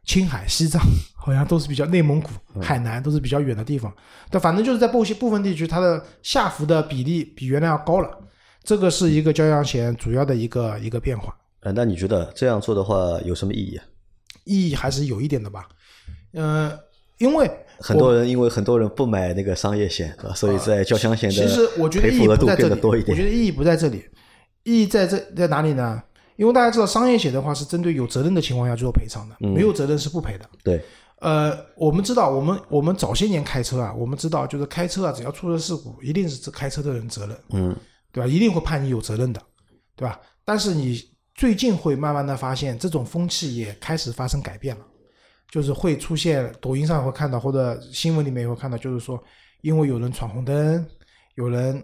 青海、西藏，好像都是比较内蒙古、海南都是比较远的地方。但反正就是在部些部分地区，它的下浮的比例比原来要高了。这个是一个交强险主要的一个一个变化，呃，那你觉得这样做的话有什么意义啊？意义还是有一点的吧。呃，因为很多人因为很多人不买那个商业险？所以在交强险的其实我觉得意义不在这里，我觉。得意义不在这里，意义在这在哪里呢？因为大家知道商业险的话是针对有责任的情况下去做赔偿的，没有责任是不赔的。对，呃，我们知道，我们我们早些年开车啊，我们知道就是开车啊，只要出了事故，一定是开车的人责任，嗯，对吧？一定会判你有责任的，对吧？但是你最近会慢慢的发现，这种风气也开始发生改变了，就是会出现抖音上会看到，或者新闻里面也会看到，就是说，因为有人闯红灯，有人，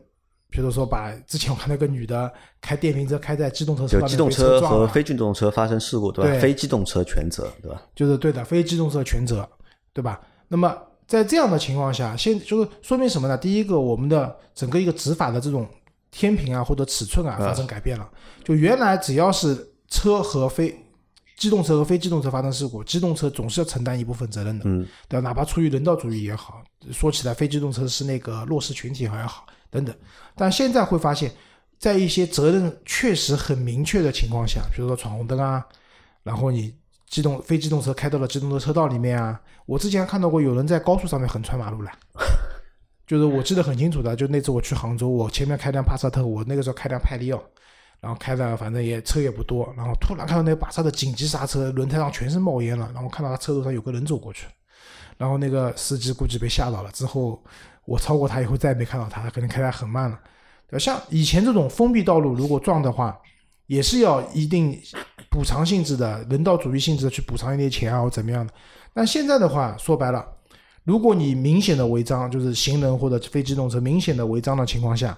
比如说把之前我看到个女的开电瓶车开在机动车车上面就机动车和非机动车发生事故，对吧？对非机动车全责，对吧？就是对的，非机动车全责，对吧？那么在这样的情况下，现就是说明什么呢？第一个，我们的整个一个执法的这种天平啊或者尺寸啊啊发生改变了。就原来只要是车和非机动车和非机动车发生事故，机动车总是要承担一部分责任的，嗯，对吧？哪怕出于人道主义也好，说起来非机动车是那个弱势群体也好，等等。但现在会发现，在一些责任确实很明确的情况下，比如说闯红灯啊，然后你机动非机动车开到了机动车车道里面啊，我之前看到过有人在高速上面横穿马路了，就是我记得很清楚的，就那次我去杭州，我前面开辆帕萨特，我那个时候开辆派利奥，然后开的反正也车也不多，然后突然看到那把刹的紧急刹车，轮胎上全是冒烟了，然后看到他车头上有个人走过去，然后那个司机估计被吓到了，之后我超过他以后再也没看到他，可能开得很慢了。像以前这种封闭道路，如果撞的话，也是要一定补偿性质的、人道主义性质的去补偿一点钱啊，或怎么样的。但现在的话，说白了，如果你明显的违章，就是行人或者非机动车明显的违章的情况下，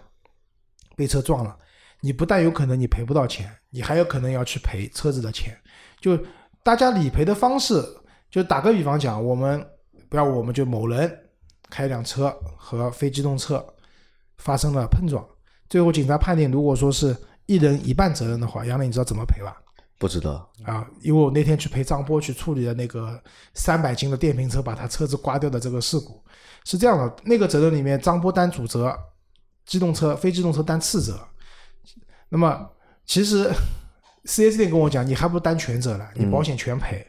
被车撞了，你不但有可能你赔不到钱，你还有可能要去赔车子的钱。就大家理赔的方式，就打个比方讲，我们不要我们就某人开一辆车和非机动车发生了碰撞，最后警察判定，如果说是一人一半责任的话，杨磊你知道怎么赔吧？不知道，啊，因为我那天去陪张波去处理的那个三百斤的电瓶车把他车子刮掉的这个事故，是这样的，那个责任里面张波担主责，机动车非机动车担次责。那么其实 4S 店跟我讲，你还不如担全责了，你保险全赔，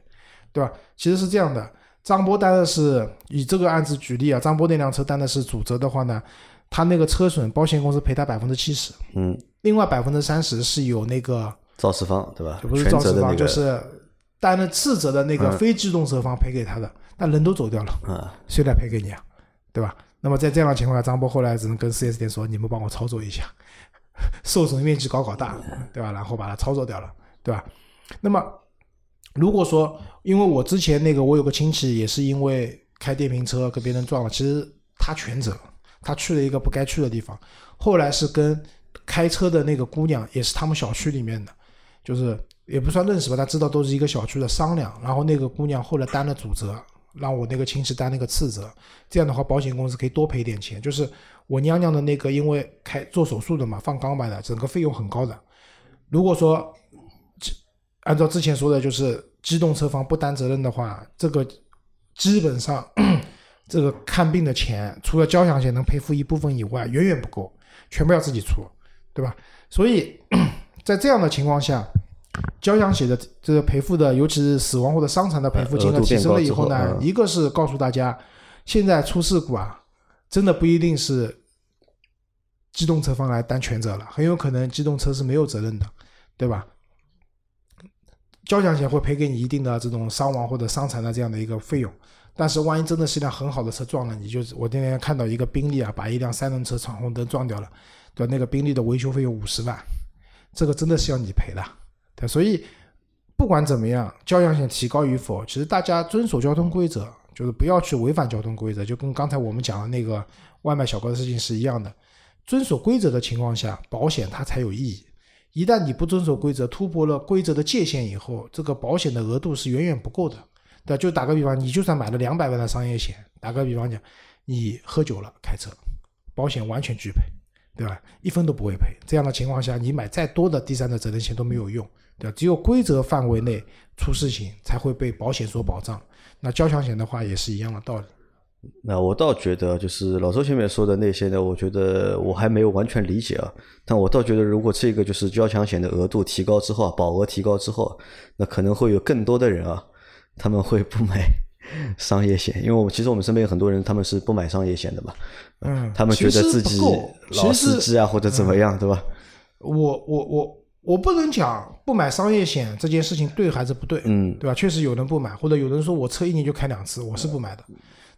对吧？其实是这样的，张波担的是以这个案子举例啊，张波那辆车担的是主责的话呢，他那个车损保险公司赔他百分之七十，嗯，另外百分之三十是有那个。肇事方对吧？就不是肇事方，那个，就是担了次责的那个嗯非机动车方赔给他的，但人都走掉了，啊，谁来赔给你啊？对吧？那么在这样的情况下，张波后来只能跟 4S 店说：“你们帮我操作一下，受损面积搞搞大，对吧？然后把它操作掉了，对吧？那么如果说，因为我之前那个我有个亲戚也是因为开电瓶车跟别人撞了，其实他全责，他去了一个不该去的地方，后来是跟开车的那个姑娘，也是他们小区里面的，就是也不算认识吧，他知道都是一个小区的商量，然后那个姑娘后来担了主责，让我那个亲戚担那个次责，这样的话保险公司可以多赔点钱。就是我娘娘的那个，因为开做手术的嘛，放钢板的，整个费用很高的。如果说按照之前说的，就是机动车方不担责任的话，这个基本上这个看病的钱，除了交强险能赔付一部分以外，远远不够，全部要自己出，对吧？所以 在这样的情况下，交强险的这个赔付的，尤其是死亡或者伤残的赔付金额提升了以后呢一个是告诉大家，现在出事故啊，真的不一定是机动车方来担全责了，很有可能机动车是没有责任的，对吧？交强险会赔给你一定的这种伤亡或者伤残的这样的一个费用，但是万一真的是一辆很好的车撞了，你就是我那天看到一个宾利啊，把一辆三轮车闯红灯撞掉了，对吧？那个宾利的维修费用五十万，这个真的是要你赔的，所以不管怎么样，交强险提高与否，其实大家遵守交通规则，就是不要去违反交通规则，就跟刚才我们讲的那个外卖小哥的事情是一样的。遵守规则的情况下，保险它才有意义。一旦你不遵守规则，突破了规则的界限以后，这个保险的额度是远远不够的。对，就打个比方，你就算买了两百万的商业险，打个比方讲，你喝酒了开车，保险完全拒赔，对吧？一分都不会赔。这样的情况下，你买再多的第三者责任险都没有用，对吧？只有规则范围内出事情才会被保险所保障。那交强险的话也是一样的道理。那我倒觉得，就是老周前面说的那些呢，我觉得我还没有完全理解啊。但我倒觉得，如果这个就是交强险的额度提高之后啊，保额提高之后，那可能会有更多的人啊，他们会不买商业险，因为我其实我们身边有很多人，他们是不买商业险的嘛，嗯，他们觉得自己老司机啊或者怎么样，对吧？我我我我不能讲不买商业险这件事情对还是不对，嗯对吧？确实有人不买，或者有人说我车一年就开两次，我是不买的。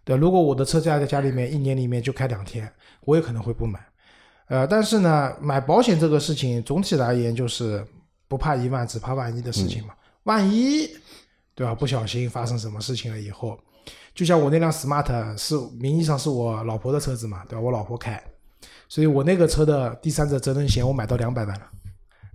对，如果我的车在在家里面一年里面就开两天，我也可能会不买。呃，但是呢，买保险这个事情总体而言就是不怕一万，只怕万一的事情嘛。万一对吧？不小心发生什么事情了以后，就像我那辆 smart 是名义上是我老婆的车子嘛，对吧？我老婆开，所以我那个车的第三者责任险我买到两百万了。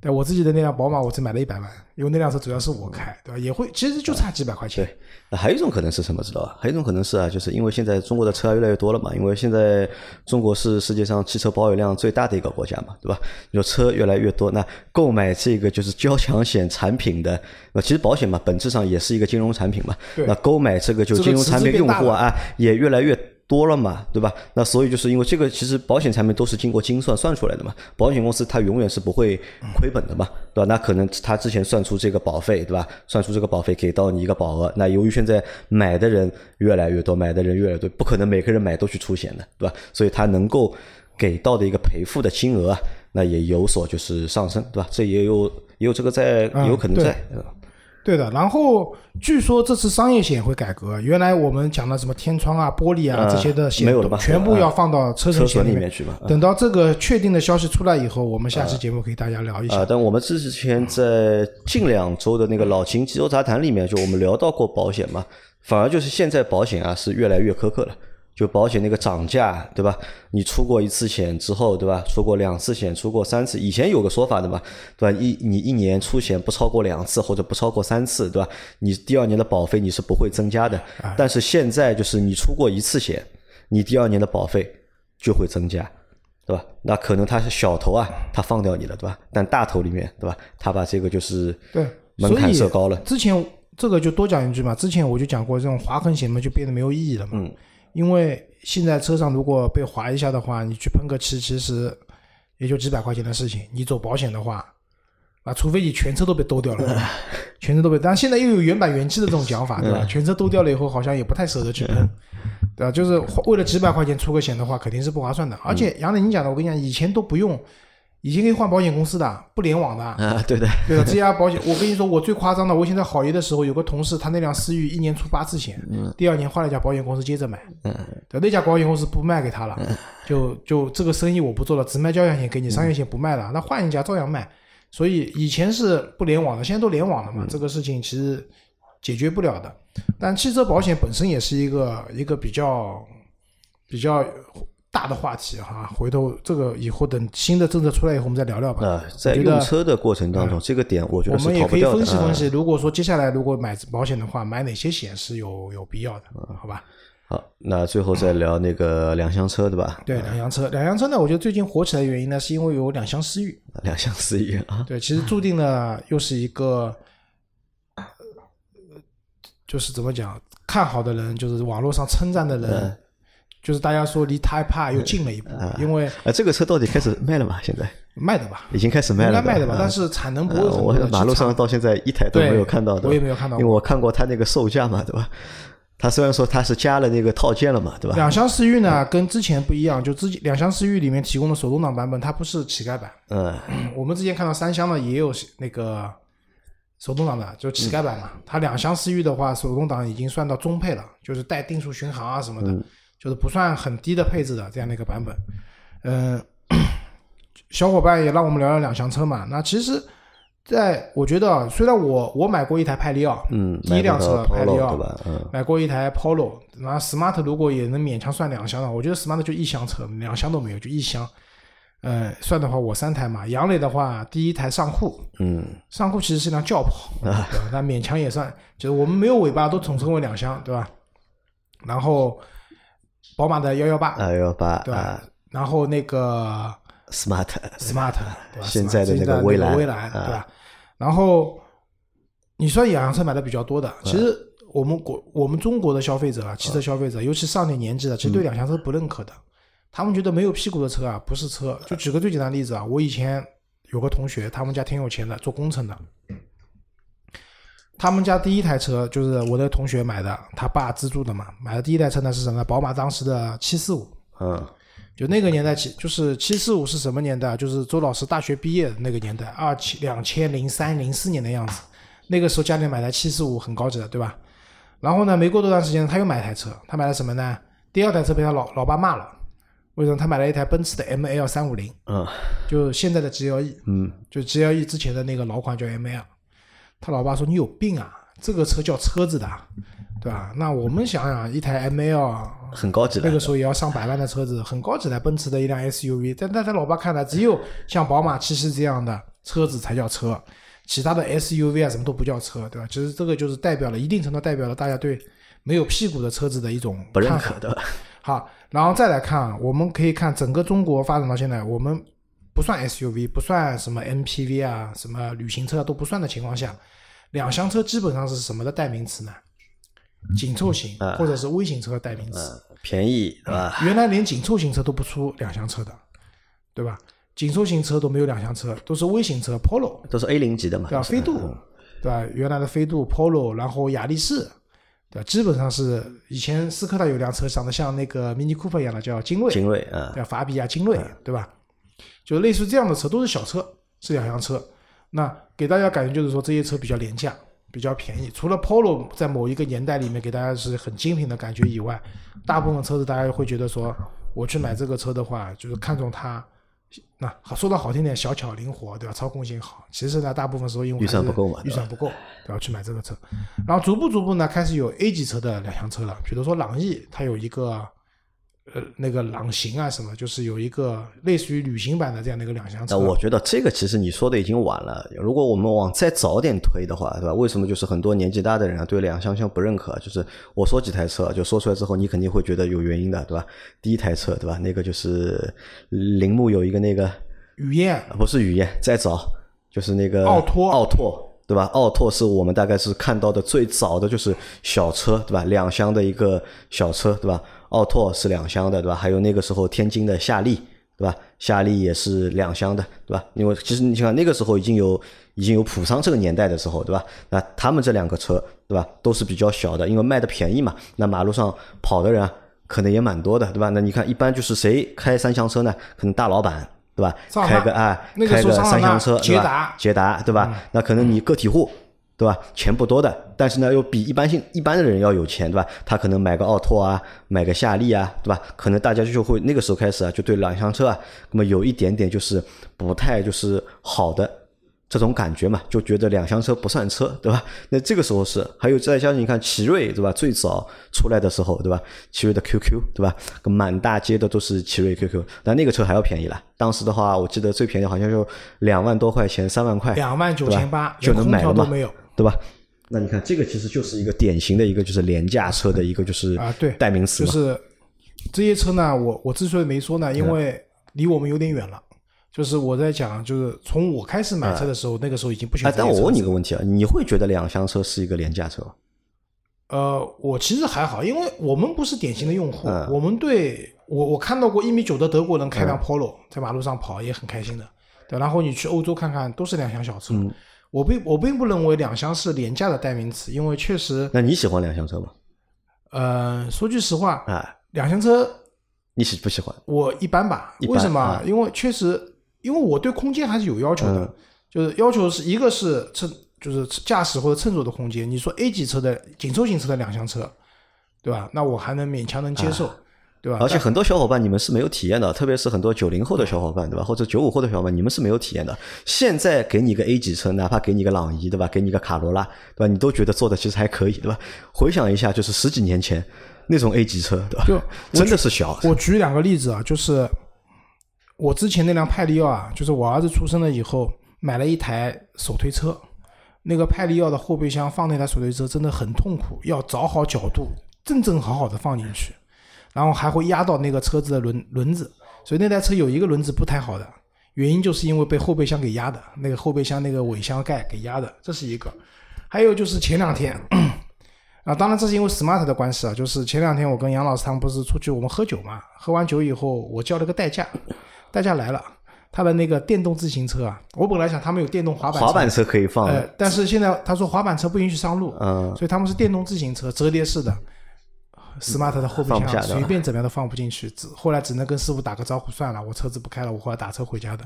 对我自己的那辆宝马，我只买了一百万，因为那辆车主要是我开，对吧？也会其实就差几百块钱。对，那还有一种可能是什么？知道吧？还有一种可能是啊，就是因为现在中国的车越来越多了嘛，因为现在中国是世界上汽车保有量最大的一个国家嘛，对吧？你说车越来越多，那购买这个就是交强险产品的，那其实保险嘛，本质上也是一个金融产品嘛。对那购买这个就金融产品用户啊，也越来越。多了嘛，对吧？那所以就是因为这个，其实保险产品都是经过精算算出来的嘛。保险公司它永远是不会亏本的嘛，对吧？那可能他之前算出这个保费，对吧？算出这个保费给到你一个保额。那由于现在买的人越来越多，买的人越来越多，不可能每个人买都去出险的，对吧？所以他能够给到的一个赔付的金额啊，那也有所就是上升，对吧？这也有也有这个在，有可能在。对的，然后据说这次商业险会改革，原来我们讲的什么天窗啊、玻璃啊、嗯这些的险全部要放到车车损损险里里面去嘛，等到这个确定的消息出来以后，我们下期节目可以大家聊一下。啊，但我们之前在近两周的那个老秦肌肉杂谈里面，就我们聊到过保险嘛，反而就是现在保险啊是越来越苛刻了。就保险那个涨价，对吧？你出过一次险之后，对吧？出过两次险，出过三次，以前有个说法的嘛，对吧？一你一年出险不超过两次或者不超过三次，对吧？你第二年的保费你是不会增加的。但是现在就是你出过一次险，你第二年的保费就会增加。对吧？那可能他是小头啊，他放掉你了，对吧？但大头里面，对吧？他把这个就是对，门槛设高了。之前这个就多讲一句嘛，之前我就讲过，这种划痕险嘛就变得没有意义了嘛。嗯。因为现在车上如果被划一下的话，你去喷个漆，其实也就几百块钱的事情。你走保险的话，啊，除非你全车都被兜掉了，全车都被。但现在又有原版原漆的这种讲法，对吧？全车兜掉了以后，好像也不太舍得去喷，对吧？就是为了几百块钱出个险的话，肯定是不划算的。而且杨磊，你讲的，我跟你讲，以前都不用。以前可以换保险公司的，不联网的啊，对的，对的。这家保险，我跟你说，我最夸张的，我以前在好爷的时候，有个同事，他那辆思域一年出八次险，第二年换了一家保险公司接着买，嗯，对，那家保险公司不卖给他了，就就这个生意我不做了，只卖交强险给你，商业险不卖了，那换一家照样卖。所以以前是不联网的，现在都联网了嘛，这个事情其实解决不了的。但汽车保险本身也是一个一个比较比较。大的话题哈，回头这个以后等新的政策出来以后，我们再聊聊吧。啊，在用车的过程当中，这个点我觉得我们也可以分析分析。啊如果说接下来如果买保险的话，买哪些险是有有必要的，好吧？好，那最后再聊那个两厢车，对吧？对，两厢车，两厢车呢，我觉得最近火起来的原因呢，是因为有两厢思域。两厢思域啊，对，其实注定呢又是一个，就是怎么讲，看好的人，就是网络上称赞的人。就是大家说离 Type R 又近了一步，因为呃，这个车到底开始卖了吗？现在卖的吧，已经开始卖了，应该卖的吧，啊但是产能不会很我。马路上到现在一台都没有看到的，我也没有看到，因为我看过它那个售价嘛，对吧？它虽然说它是加了那个套件了嘛，对吧？两厢思域呢跟之前不一样，就之前两厢思域里面提供的手动挡版本，它不是乞丐版。嗯，我们之前看到三厢的也有那个手动挡的，就乞丐版嘛。它两厢思域的话，手动挡已经算到中配了，就是带定速巡航啊什么的。就是不算很低的配置的这样的一个版本，嗯、呃，小伙伴也让我们聊聊两厢车嘛。那其实，在我觉得啊，虽然我我买过一台派利奥，嗯，第一辆车派利奥，嗯，买过一台 Polo，然后 Smart 如果也能勉强算两厢的，我觉得 Smart 就一厢车，两厢都没有，就一厢。呃，算的话我三台嘛，杨磊的话第一台上户，嗯，上户其实是辆轿跑，对吧？那勉强也算，就是我们没有尾巴都统称为两厢，对吧？然后。宝马的幺幺八，幺幺八，对吧？然后那个 smart smart，对吧？现在的那个蔚来，蔚蓝，对吧？然后你说两厢车买的比较多的，其实我们国我们中国的消费者啊，汽车消费者，尤其上点年纪的，其实对两厢车不认可的。他们觉得没有屁股的车啊，不是车。就举个最简单的例子啊，我以前有个同学，他们家挺有钱的，做工程的。他们家第一台车就是我的同学买的，他爸资助的嘛。买的第一台车呢是什么？宝马当时的七四五，嗯，就那个年代起，就是七四五是什么年代？就是周老师大学毕业的那个年代，二七两千零三零四年的样子。那个时候家里买台七四五很高级的，对吧？然后呢，没过多长时间，他又买台车，他买了什么呢？第二台车被他老老爸骂了，为什么？他买了一台奔驰的 ML 三五零，嗯，就现在的 GLE，嗯，就 GLE 之前的那个老款叫 ML。他老爸说：“你有病啊！这个车叫车子的，对吧？那我们想想，一台 ML 很高级的。那个时候也要上百万的车子，很高级的奔驰的一辆 SUV。但在他老爸看来，只有像宝马七系这样的车子才叫车，其他的 SUV 啊什么都不叫车，对吧？其实这个就是代表了一定程度代表了大家对没有屁股的车子的一种不认可的。好，然后再来看啊，我们可以看整个中国发展到现在，我们不算 SUV，不算什么 MPV 啊，什么旅行车啊都不算的情况下，两厢车基本上是什么的代名词呢？紧凑型啊或者是微型车的代名词。嗯，便宜对吧？原来连紧凑型车都不出两厢车的，对吧？紧凑型车都没有两厢车，都是微型车，Polo 都是 A 零级的嘛，对吧？飞度，对吧？原来的飞度、Polo，然后雅力士，对吧？基本上是以前斯柯达有辆车长得像那个 Mini Cooper 一样的，叫精锐，精锐啊，对吧？法比亚精锐，对吧？就类似这样的车都是小车，是两厢车。那给大家感觉就是说这些车比较廉价，比较便宜。除了 Polo 在某一个年代里面给大家是很精品的感觉以外，大部分车子大家会觉得说，我去买这个车的话，就是看中它。那好说的好听点，小巧灵活，对吧？操控性好。其实呢，大部分时候因为预算不够嘛预算不够，对吧？去买这个车。然后逐步逐步呢，开始有 A 级车的两厢车了，比如说朗逸，它有一个呃那个朗行啊什么，就是有一个类似于旅行版的这样的一个两厢车。那我觉得这个其实你说的已经晚了。如果我们往再早点推的话，对吧？为什么就是很多年纪大的人啊对两厢车不认可？就是我说几台车，就说出来之后，你肯定会觉得有原因的，对吧？第一台车，对吧？那个就是铃木有一个那个雨燕啊不是雨燕，再早就是那个奥拓奥拓。对吧？奥拓是我们大概是看到的最早的就是小车，对吧？两厢的一个小车，对吧？奥拓是两厢的，对吧？还有那个时候天津的夏利，对吧？夏利也是两厢的，对吧？因为其实你想那个时候已经有已经有普桑这个年代的时候，对吧？那他们这两个车，对吧？都是比较小的，因为卖的便宜嘛。那马路上跑的人，可能也蛮多的，对吧？那你看一般就是谁开三厢车呢？可能大老板。对吧？开个啊，开个三厢车，对吧捷达捷达，对吧？那可能你个体户，对吧？钱不多的，但是呢，又比一般性一般的人要有钱，对吧？他可能买个奥拓啊，买个夏利啊，对吧？可能大家就会那个时候开始啊，就对两厢车啊，那么有一点点就是不太就是好的这种感觉嘛，就觉得两厢车不算车，对吧？那这个时候是，还有再加上你看奇瑞，对吧？最早出来的时候，对吧？奇瑞的 QQ，对吧？满大街的都是奇瑞 QQ，但那个车还要便宜了。当时的话，我记得最便宜好像就两万多块钱，三万块，两万九千八，就能买了嘛，没有。对吧？那你看，这个其实就是一个典型的一个就是廉价车的一个就是啊，对，代名词嘛。就是这些车呢，我我之所以没说呢，因嗯为离我们有点远了。就是我在讲，就是从我开始买车的时候，那个时候已经不选哎，这些车子。但我问你个问题啊，你会觉得两厢车是一个廉价车吗？呃，我其实还好，因为我们不是典型的用户，嗯我们对我我看到过一米九的德国人开辆 Polo、在马路上跑也很开心的，对。然后你去欧洲看看，都是两厢小车。嗯我并我并不认为两厢是廉价的代名词，因为确实，那你喜欢两厢车吗？呃，说句实话，啊，两厢车你喜不喜欢？我一般吧。般为什么？啊因为确实，因为我对空间还是有要求的，嗯就是要求是一个是乘就是驾驶或者乘坐的空间。你说 A 级车的紧凑型车的两厢车，对吧？那我还能勉强能接受，对吧？而且很多小伙伴你们是没有体验的，特别是很多九零后的小伙伴，对吧？或者九五后的小伙伴，你们是没有体验的。现在给你个 A 级车，哪怕给你个朗逸，对吧？给你个卡罗拉，对吧？你都觉得做的其实还可以，对吧？回想一下，就是十几年前那种 A 级车，对吧？就真的是小，我举两个例子啊，就是我之前那辆派利奥啊，就是我儿子出生了以后买了一台手推车，那个派利奥的后备箱放那台手推车真的很痛苦，要找好角度，正正好好的放进去，然后还会压到那个车子的轮轮子，所以那台车有一个轮子不太好的，原因就是因为被后备箱给压的，那个后备箱那个尾箱盖给压的，这是一个。还有就是前两天。啊，当然这是因为 smart 的关系啊，就是前两天我跟杨老师他们不是出去我们喝酒嘛，喝完酒以后我叫了个代驾，代驾来了，他的那个电动自行车啊，我本来想他们有电动滑板车滑板车可以放。呃的，，但是现在他说滑板车不允许上路，嗯，所以他们是电动自行车，折叠式的，smart 的后备箱随便怎么样都放不进去，只后来只能跟师傅打个招呼算了，我车子不开了，我后来打车回家的。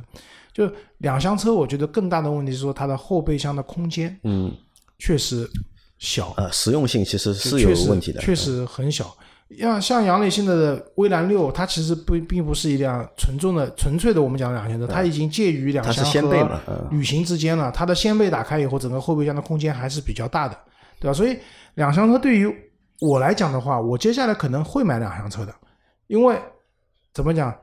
就两厢车，我觉得更大的问题是说它的后备箱的空间，嗯，确实小，呃，实用性其实是有问题的，确实很小。像像杨磊现在的威兰六，它其实不并不是一辆纯重的、纯粹的我们讲的两厢车，它已经介于两厢和嗯旅行之间了。它的掀背打开以后，整个后备箱的空间还是比较大的，对吧？所以两厢车对于我来讲的话，我接下来可能会买两厢车的，因为怎么讲？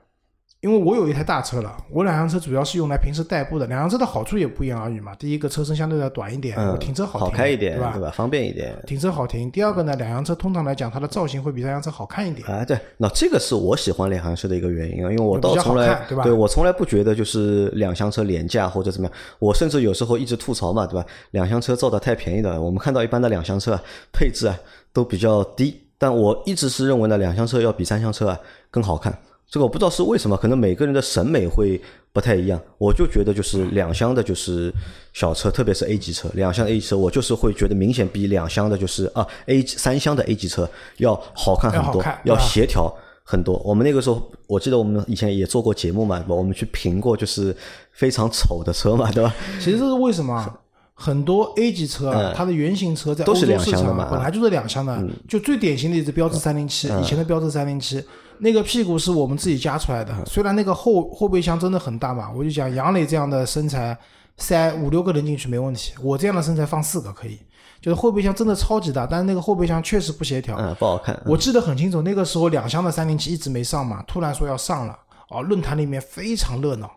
因为我有一台大车了，我两厢车主要是用来平时代步的。两厢车的好处也不言而喻嘛。第一个车身相对要短一点，我嗯，停车好停，好开一点，对吧？对吧？方便一点。停车好停。第二个呢，两厢车通常来讲，它的造型会比三厢车好看一点。啊，对，那这个是我喜欢两厢车的一个原因啊，因为我倒从来对吧我从来不觉得就是两厢车廉价或者怎么样，我甚至有时候一直吐槽嘛，对吧？两厢车造的太便宜了，我们看到一般的两厢车啊，配置啊都比较低，但我一直是认为呢，两厢车要比三厢车啊更好看。这个我不知道是为什么，可能每个人的审美会不太一样。我就觉得就是两厢的，就是小车，特别是 A 级车，两厢 A 级车，我就是会觉得明显比两厢的，就是啊 A 级三厢的 A 级车要好看很多要，要协调很多。我们那个时候，我记得我们以前也做过节目嘛，我们去评过就是非常丑的车嘛，对吧？其实这是为什么啊？很多 A 级车啊，它的原型车在嗯都是欧洲市两厢的嘛本来就是两厢的，就最典型的一只标致三零七，以前的标致三零七，那个屁股是我们自己加出来的，嗯虽然那个后后备箱真的很大嘛，我就讲杨磊这样的身材，塞五六个人进去没问题，我这样的身材放四个可以，就是后备箱真的超级大，但是那个后备箱确实不协调，嗯，不好看。我记得很清楚，那个时候两厢的三零七一直没上嘛，突然说要上了，哦，论坛里面非常热闹，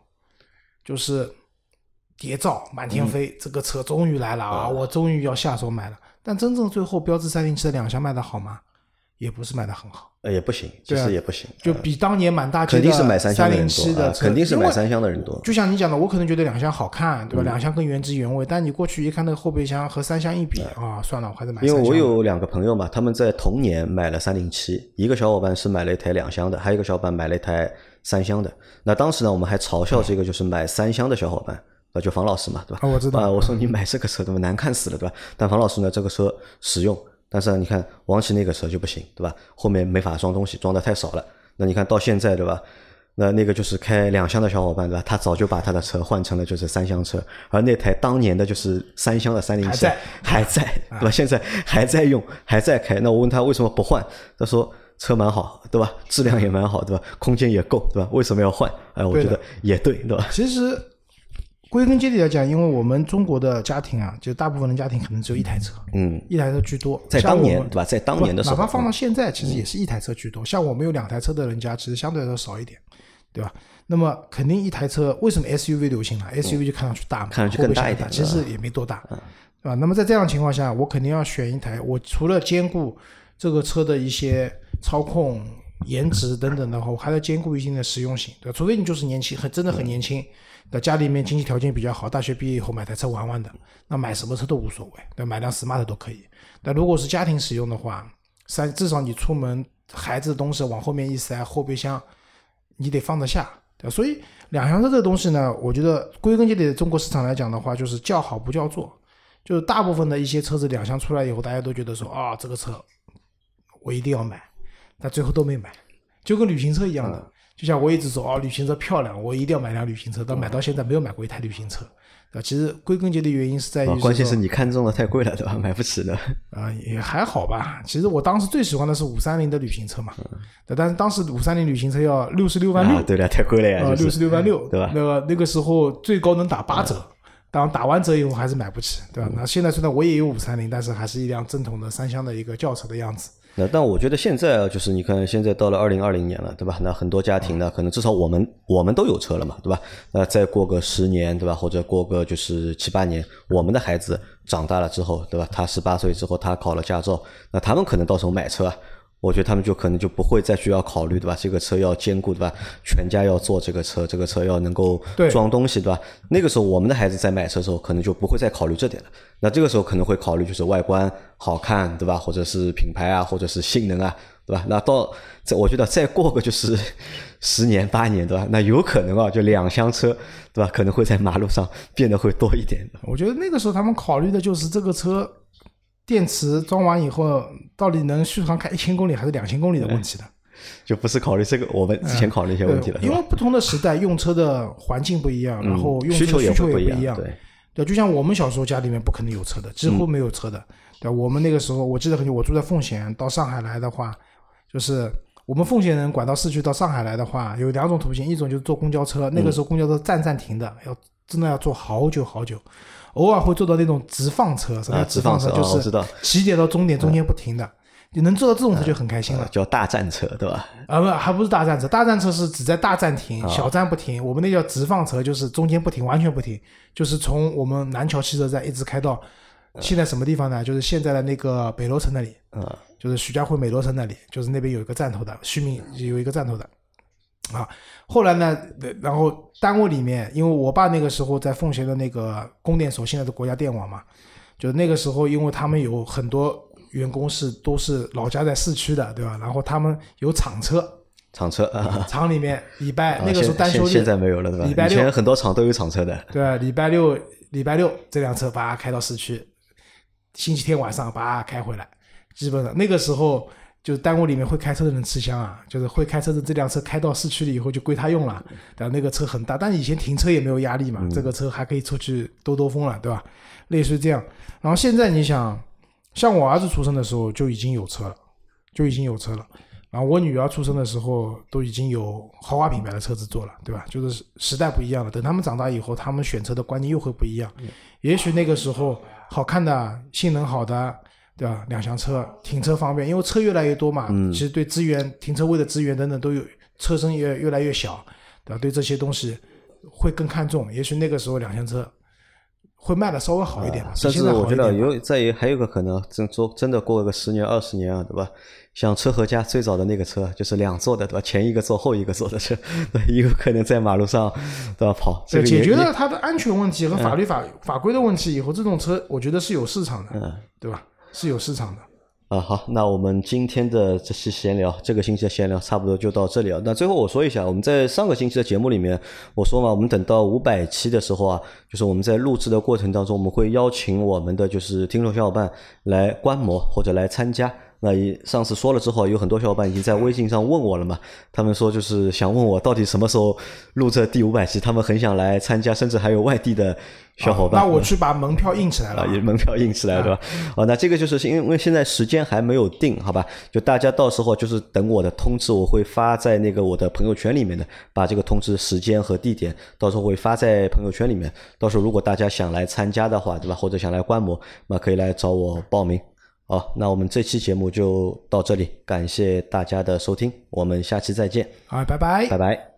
就是谍照满天飞，这个车终于来了啊，我终于要下手买了。但真正最后标致三零七的两厢卖的好吗？也不是卖的很好，呃，也不行，其实也不行，就比当年满大街肯定是买三厢的人零七多，肯定是买三厢的人多。就像你讲的，我可能觉得两厢好看，嗯对吧？两厢更原汁原味，但你过去一看那个后备箱和三厢一比啊，算了，我还是买三因为。我有两个朋友嘛，他们在同年买了三零七，一个小伙伴是买了一台两厢的，还有一个小伙伴买了一台三厢的。那当时呢，我们还嘲笑这个就是买三厢的小伙伴，那就房老师嘛，对吧？啊我知道啊，我说你买这个车怎么难看死了，对吧？但房老师呢，这个车实用，但是你看王琦那个车就不行，对吧？后面没法装东西，装的太少了。那你看到现在，对吧？那那个就是开两厢的小伙伴，对吧？他早就把他的车换成了就是三厢车，而那台当年的就是三厢的三零七还在还在，对吧？现在还在用，还在开。那我问他为什么不换，他说车蛮好，对吧？质量也蛮好，对吧？空间也够，对吧？为什么要换？哎，我觉得也对，对吧？其实归根结底来讲，因为我们中国的家庭啊，就大部分的家庭可能只有一台车，嗯，一台车居多。在当年对吧？在当年的时候，嗯哪怕放到现在，其实也是一台车居多。像我们有两台车的人家，其实相对来说少一点，对吧？那么肯定一台车，为什么 SUV 流行了？SUV 就看上去大嘛，嗯看上去更大一点其实也没多大，对吧？那么在这样的情况下，我肯定要选一台，我除了兼顾这个车的一些操控、颜值等等的话，我还要兼顾一定的实用性，对吧？除非你就是年轻，很真的很年轻，在家里面经济条件比较好，大学毕业以后买台车玩玩的，那买什么车都无所谓，那，买辆 smart 都可以。但如果是家庭使用的话，三至少你出门孩子的东西往后面一塞，后备箱你得放得下，对？所以两厢车这个东西呢，我觉得归根结底，中国市场来讲的话，就是叫好不叫座。就是大部分的一些车子两厢出来以后，大家都觉得说啊，这个车我一定要买，但最后都没买，就跟旅行车一样的。就像我一直说哦，旅行车漂亮，我一定要买辆旅行车，但买到现在没有买过一台旅行车，对吧？其实归根结底原因是在于啊，关键是你看中的太贵了，对吧？买不起的。啊、也还好吧。其实我当时最喜欢的是五三零的旅行车嘛，嗯但是当时五三零旅行车要六十六万六、啊，对了，太贵了呀，啊，就是六十六万六，对吧那个那个时候最高能打八折，当打完折以后还是买不起，对吧？嗯那现在虽然我也有五三零，但是还是一辆正统的三厢的一个轿车的样子。那但我觉得现在啊，就是你看，现在到了二零二零年了，对吧？那很多家庭呢，可能至少我们我们都有车了嘛，对吧？那再过个十年，对吧？或者过个就是七八年，我们的孩子长大了之后，对吧？他十八岁之后，他考了驾照，那他们可能到时候买车。我觉得他们就可能就不会再需要考虑，对吧？这个车要兼顾，对吧？全家要坐这个车，这个车要能够装东西，对吧？那个时候我们的孩子在买车的时候，可能就不会再考虑这点了。那这个时候可能会考虑就是外观好看，对吧？或者是品牌啊，或者是性能啊，对吧？那到这，我觉得再过个就是 十年八年，对吧？那有可能啊，就两厢车，对吧？可能会在马路上变得会多一点的。我觉得那个时候他们考虑的就是这个车电池装完以后，到底能续航开一千公里还是两千公里的问题的。就不是考虑这个我们之前考虑一些问题了，因为不同的时代用车的环境不一样，然后用车需求也不一样。对，对，就像我们小时候家里面不可能有车的，几乎没有车的。对，我们那个时候我记得很久，我住在奉贤，到上海来的话，就是我们奉贤人管到市区到上海来的话，有两种途径，一种就是坐公交车，那个时候公交车站站停的，要真的要坐好久好久，偶尔会坐到那种直放车，什么直放车就是起点到终点中间不停的。你能做到这种车就很开心了，叫大站车，对吧？啊不，还不是大站车，大站车是只在大站停，小站不停。我们那叫直放车，就是中间不停，完全不停，就是从我们南桥汽车站一直开到现在什么地方呢？就是现在的那个北罗城那里，嗯，就是徐家汇美罗城那里，就是那边有一个站头的，徐明有一个站头的。啊，后来呢，然后单位里面，因为我爸那个时候在奉贤的那个供电所，现在的国家电网嘛，就那个时候，因为他们有很多。员工是都是老家在市区的，对吧？然后他们有厂车，厂车啊，厂里面礼拜那个时候单休日，现在没有了，对吧？礼拜六，以前很多厂都有厂车的，对，礼拜六礼拜六这辆车把它开到市区，星期天晚上把它开回来，基本上那个时候就是单位里面会开车的人吃香啊，就是会开车的这辆车开到市区了以后就归他用了，然后那个车很大，但以前停车也没有压力嘛，这个车还可以出去兜兜风了，对吧？类似于这样，然后现在你想。像我儿子出生的时候就已经有车了，就已经有车了。然后我女儿出生的时候都已经有豪华品牌的车子坐了，对吧？就是时代不一样了。等他们长大以后，他们选车的观念又会不一样。也许那个时候好看的、性能好的，对吧？两厢车停车方便，因为车越来越多嘛。其实对资源、停车位的资源等等都有，车身也越来越小，对吧？对这些东西会更看重。也许那个时候两厢车。会卖的稍微好一点，甚至我觉得有在于还有个可能，真做真的过个十年二十年啊，对吧？像车和家最早的那个车就是两座的，对吧？前一个座后一个座的车，对，有可能在马路上都要跑。对，解决了它的安全问题和法律法法规的问题以后，这种车我觉得是有市场的，嗯，对吧？是有市场的。啊，好，那我们今天的这期闲聊，这个星期的闲聊差不多就到这里了。那最后我说一下，我们在上个星期的节目里面，我说嘛，我们等到五百期的时候啊，就是我们在录制的过程当中，我们会邀请我们的就是听众小伙伴来观摩或者来参加。那上次说了之后，有很多小伙伴已经在微信上问我了嘛？他们说就是想问我到底什么时候录这第五百期，他们很想来参加，甚至还有外地的小伙伴。那我去把门票印起来了，啊，门票印起来对吧？哦，那这个就是因为现在时间还没有定，好吧？就大家到时候就是等我的通知，我会发在那个我的朋友圈里面的，把这个通知时间和地点到时候会发在朋友圈里面。到时候如果大家想来参加的话，对吧？或者想来观摩，那可以来找我报名。好，那我们这期节目就到这里，感谢大家的收听，我们下期再见。好，拜拜，拜拜。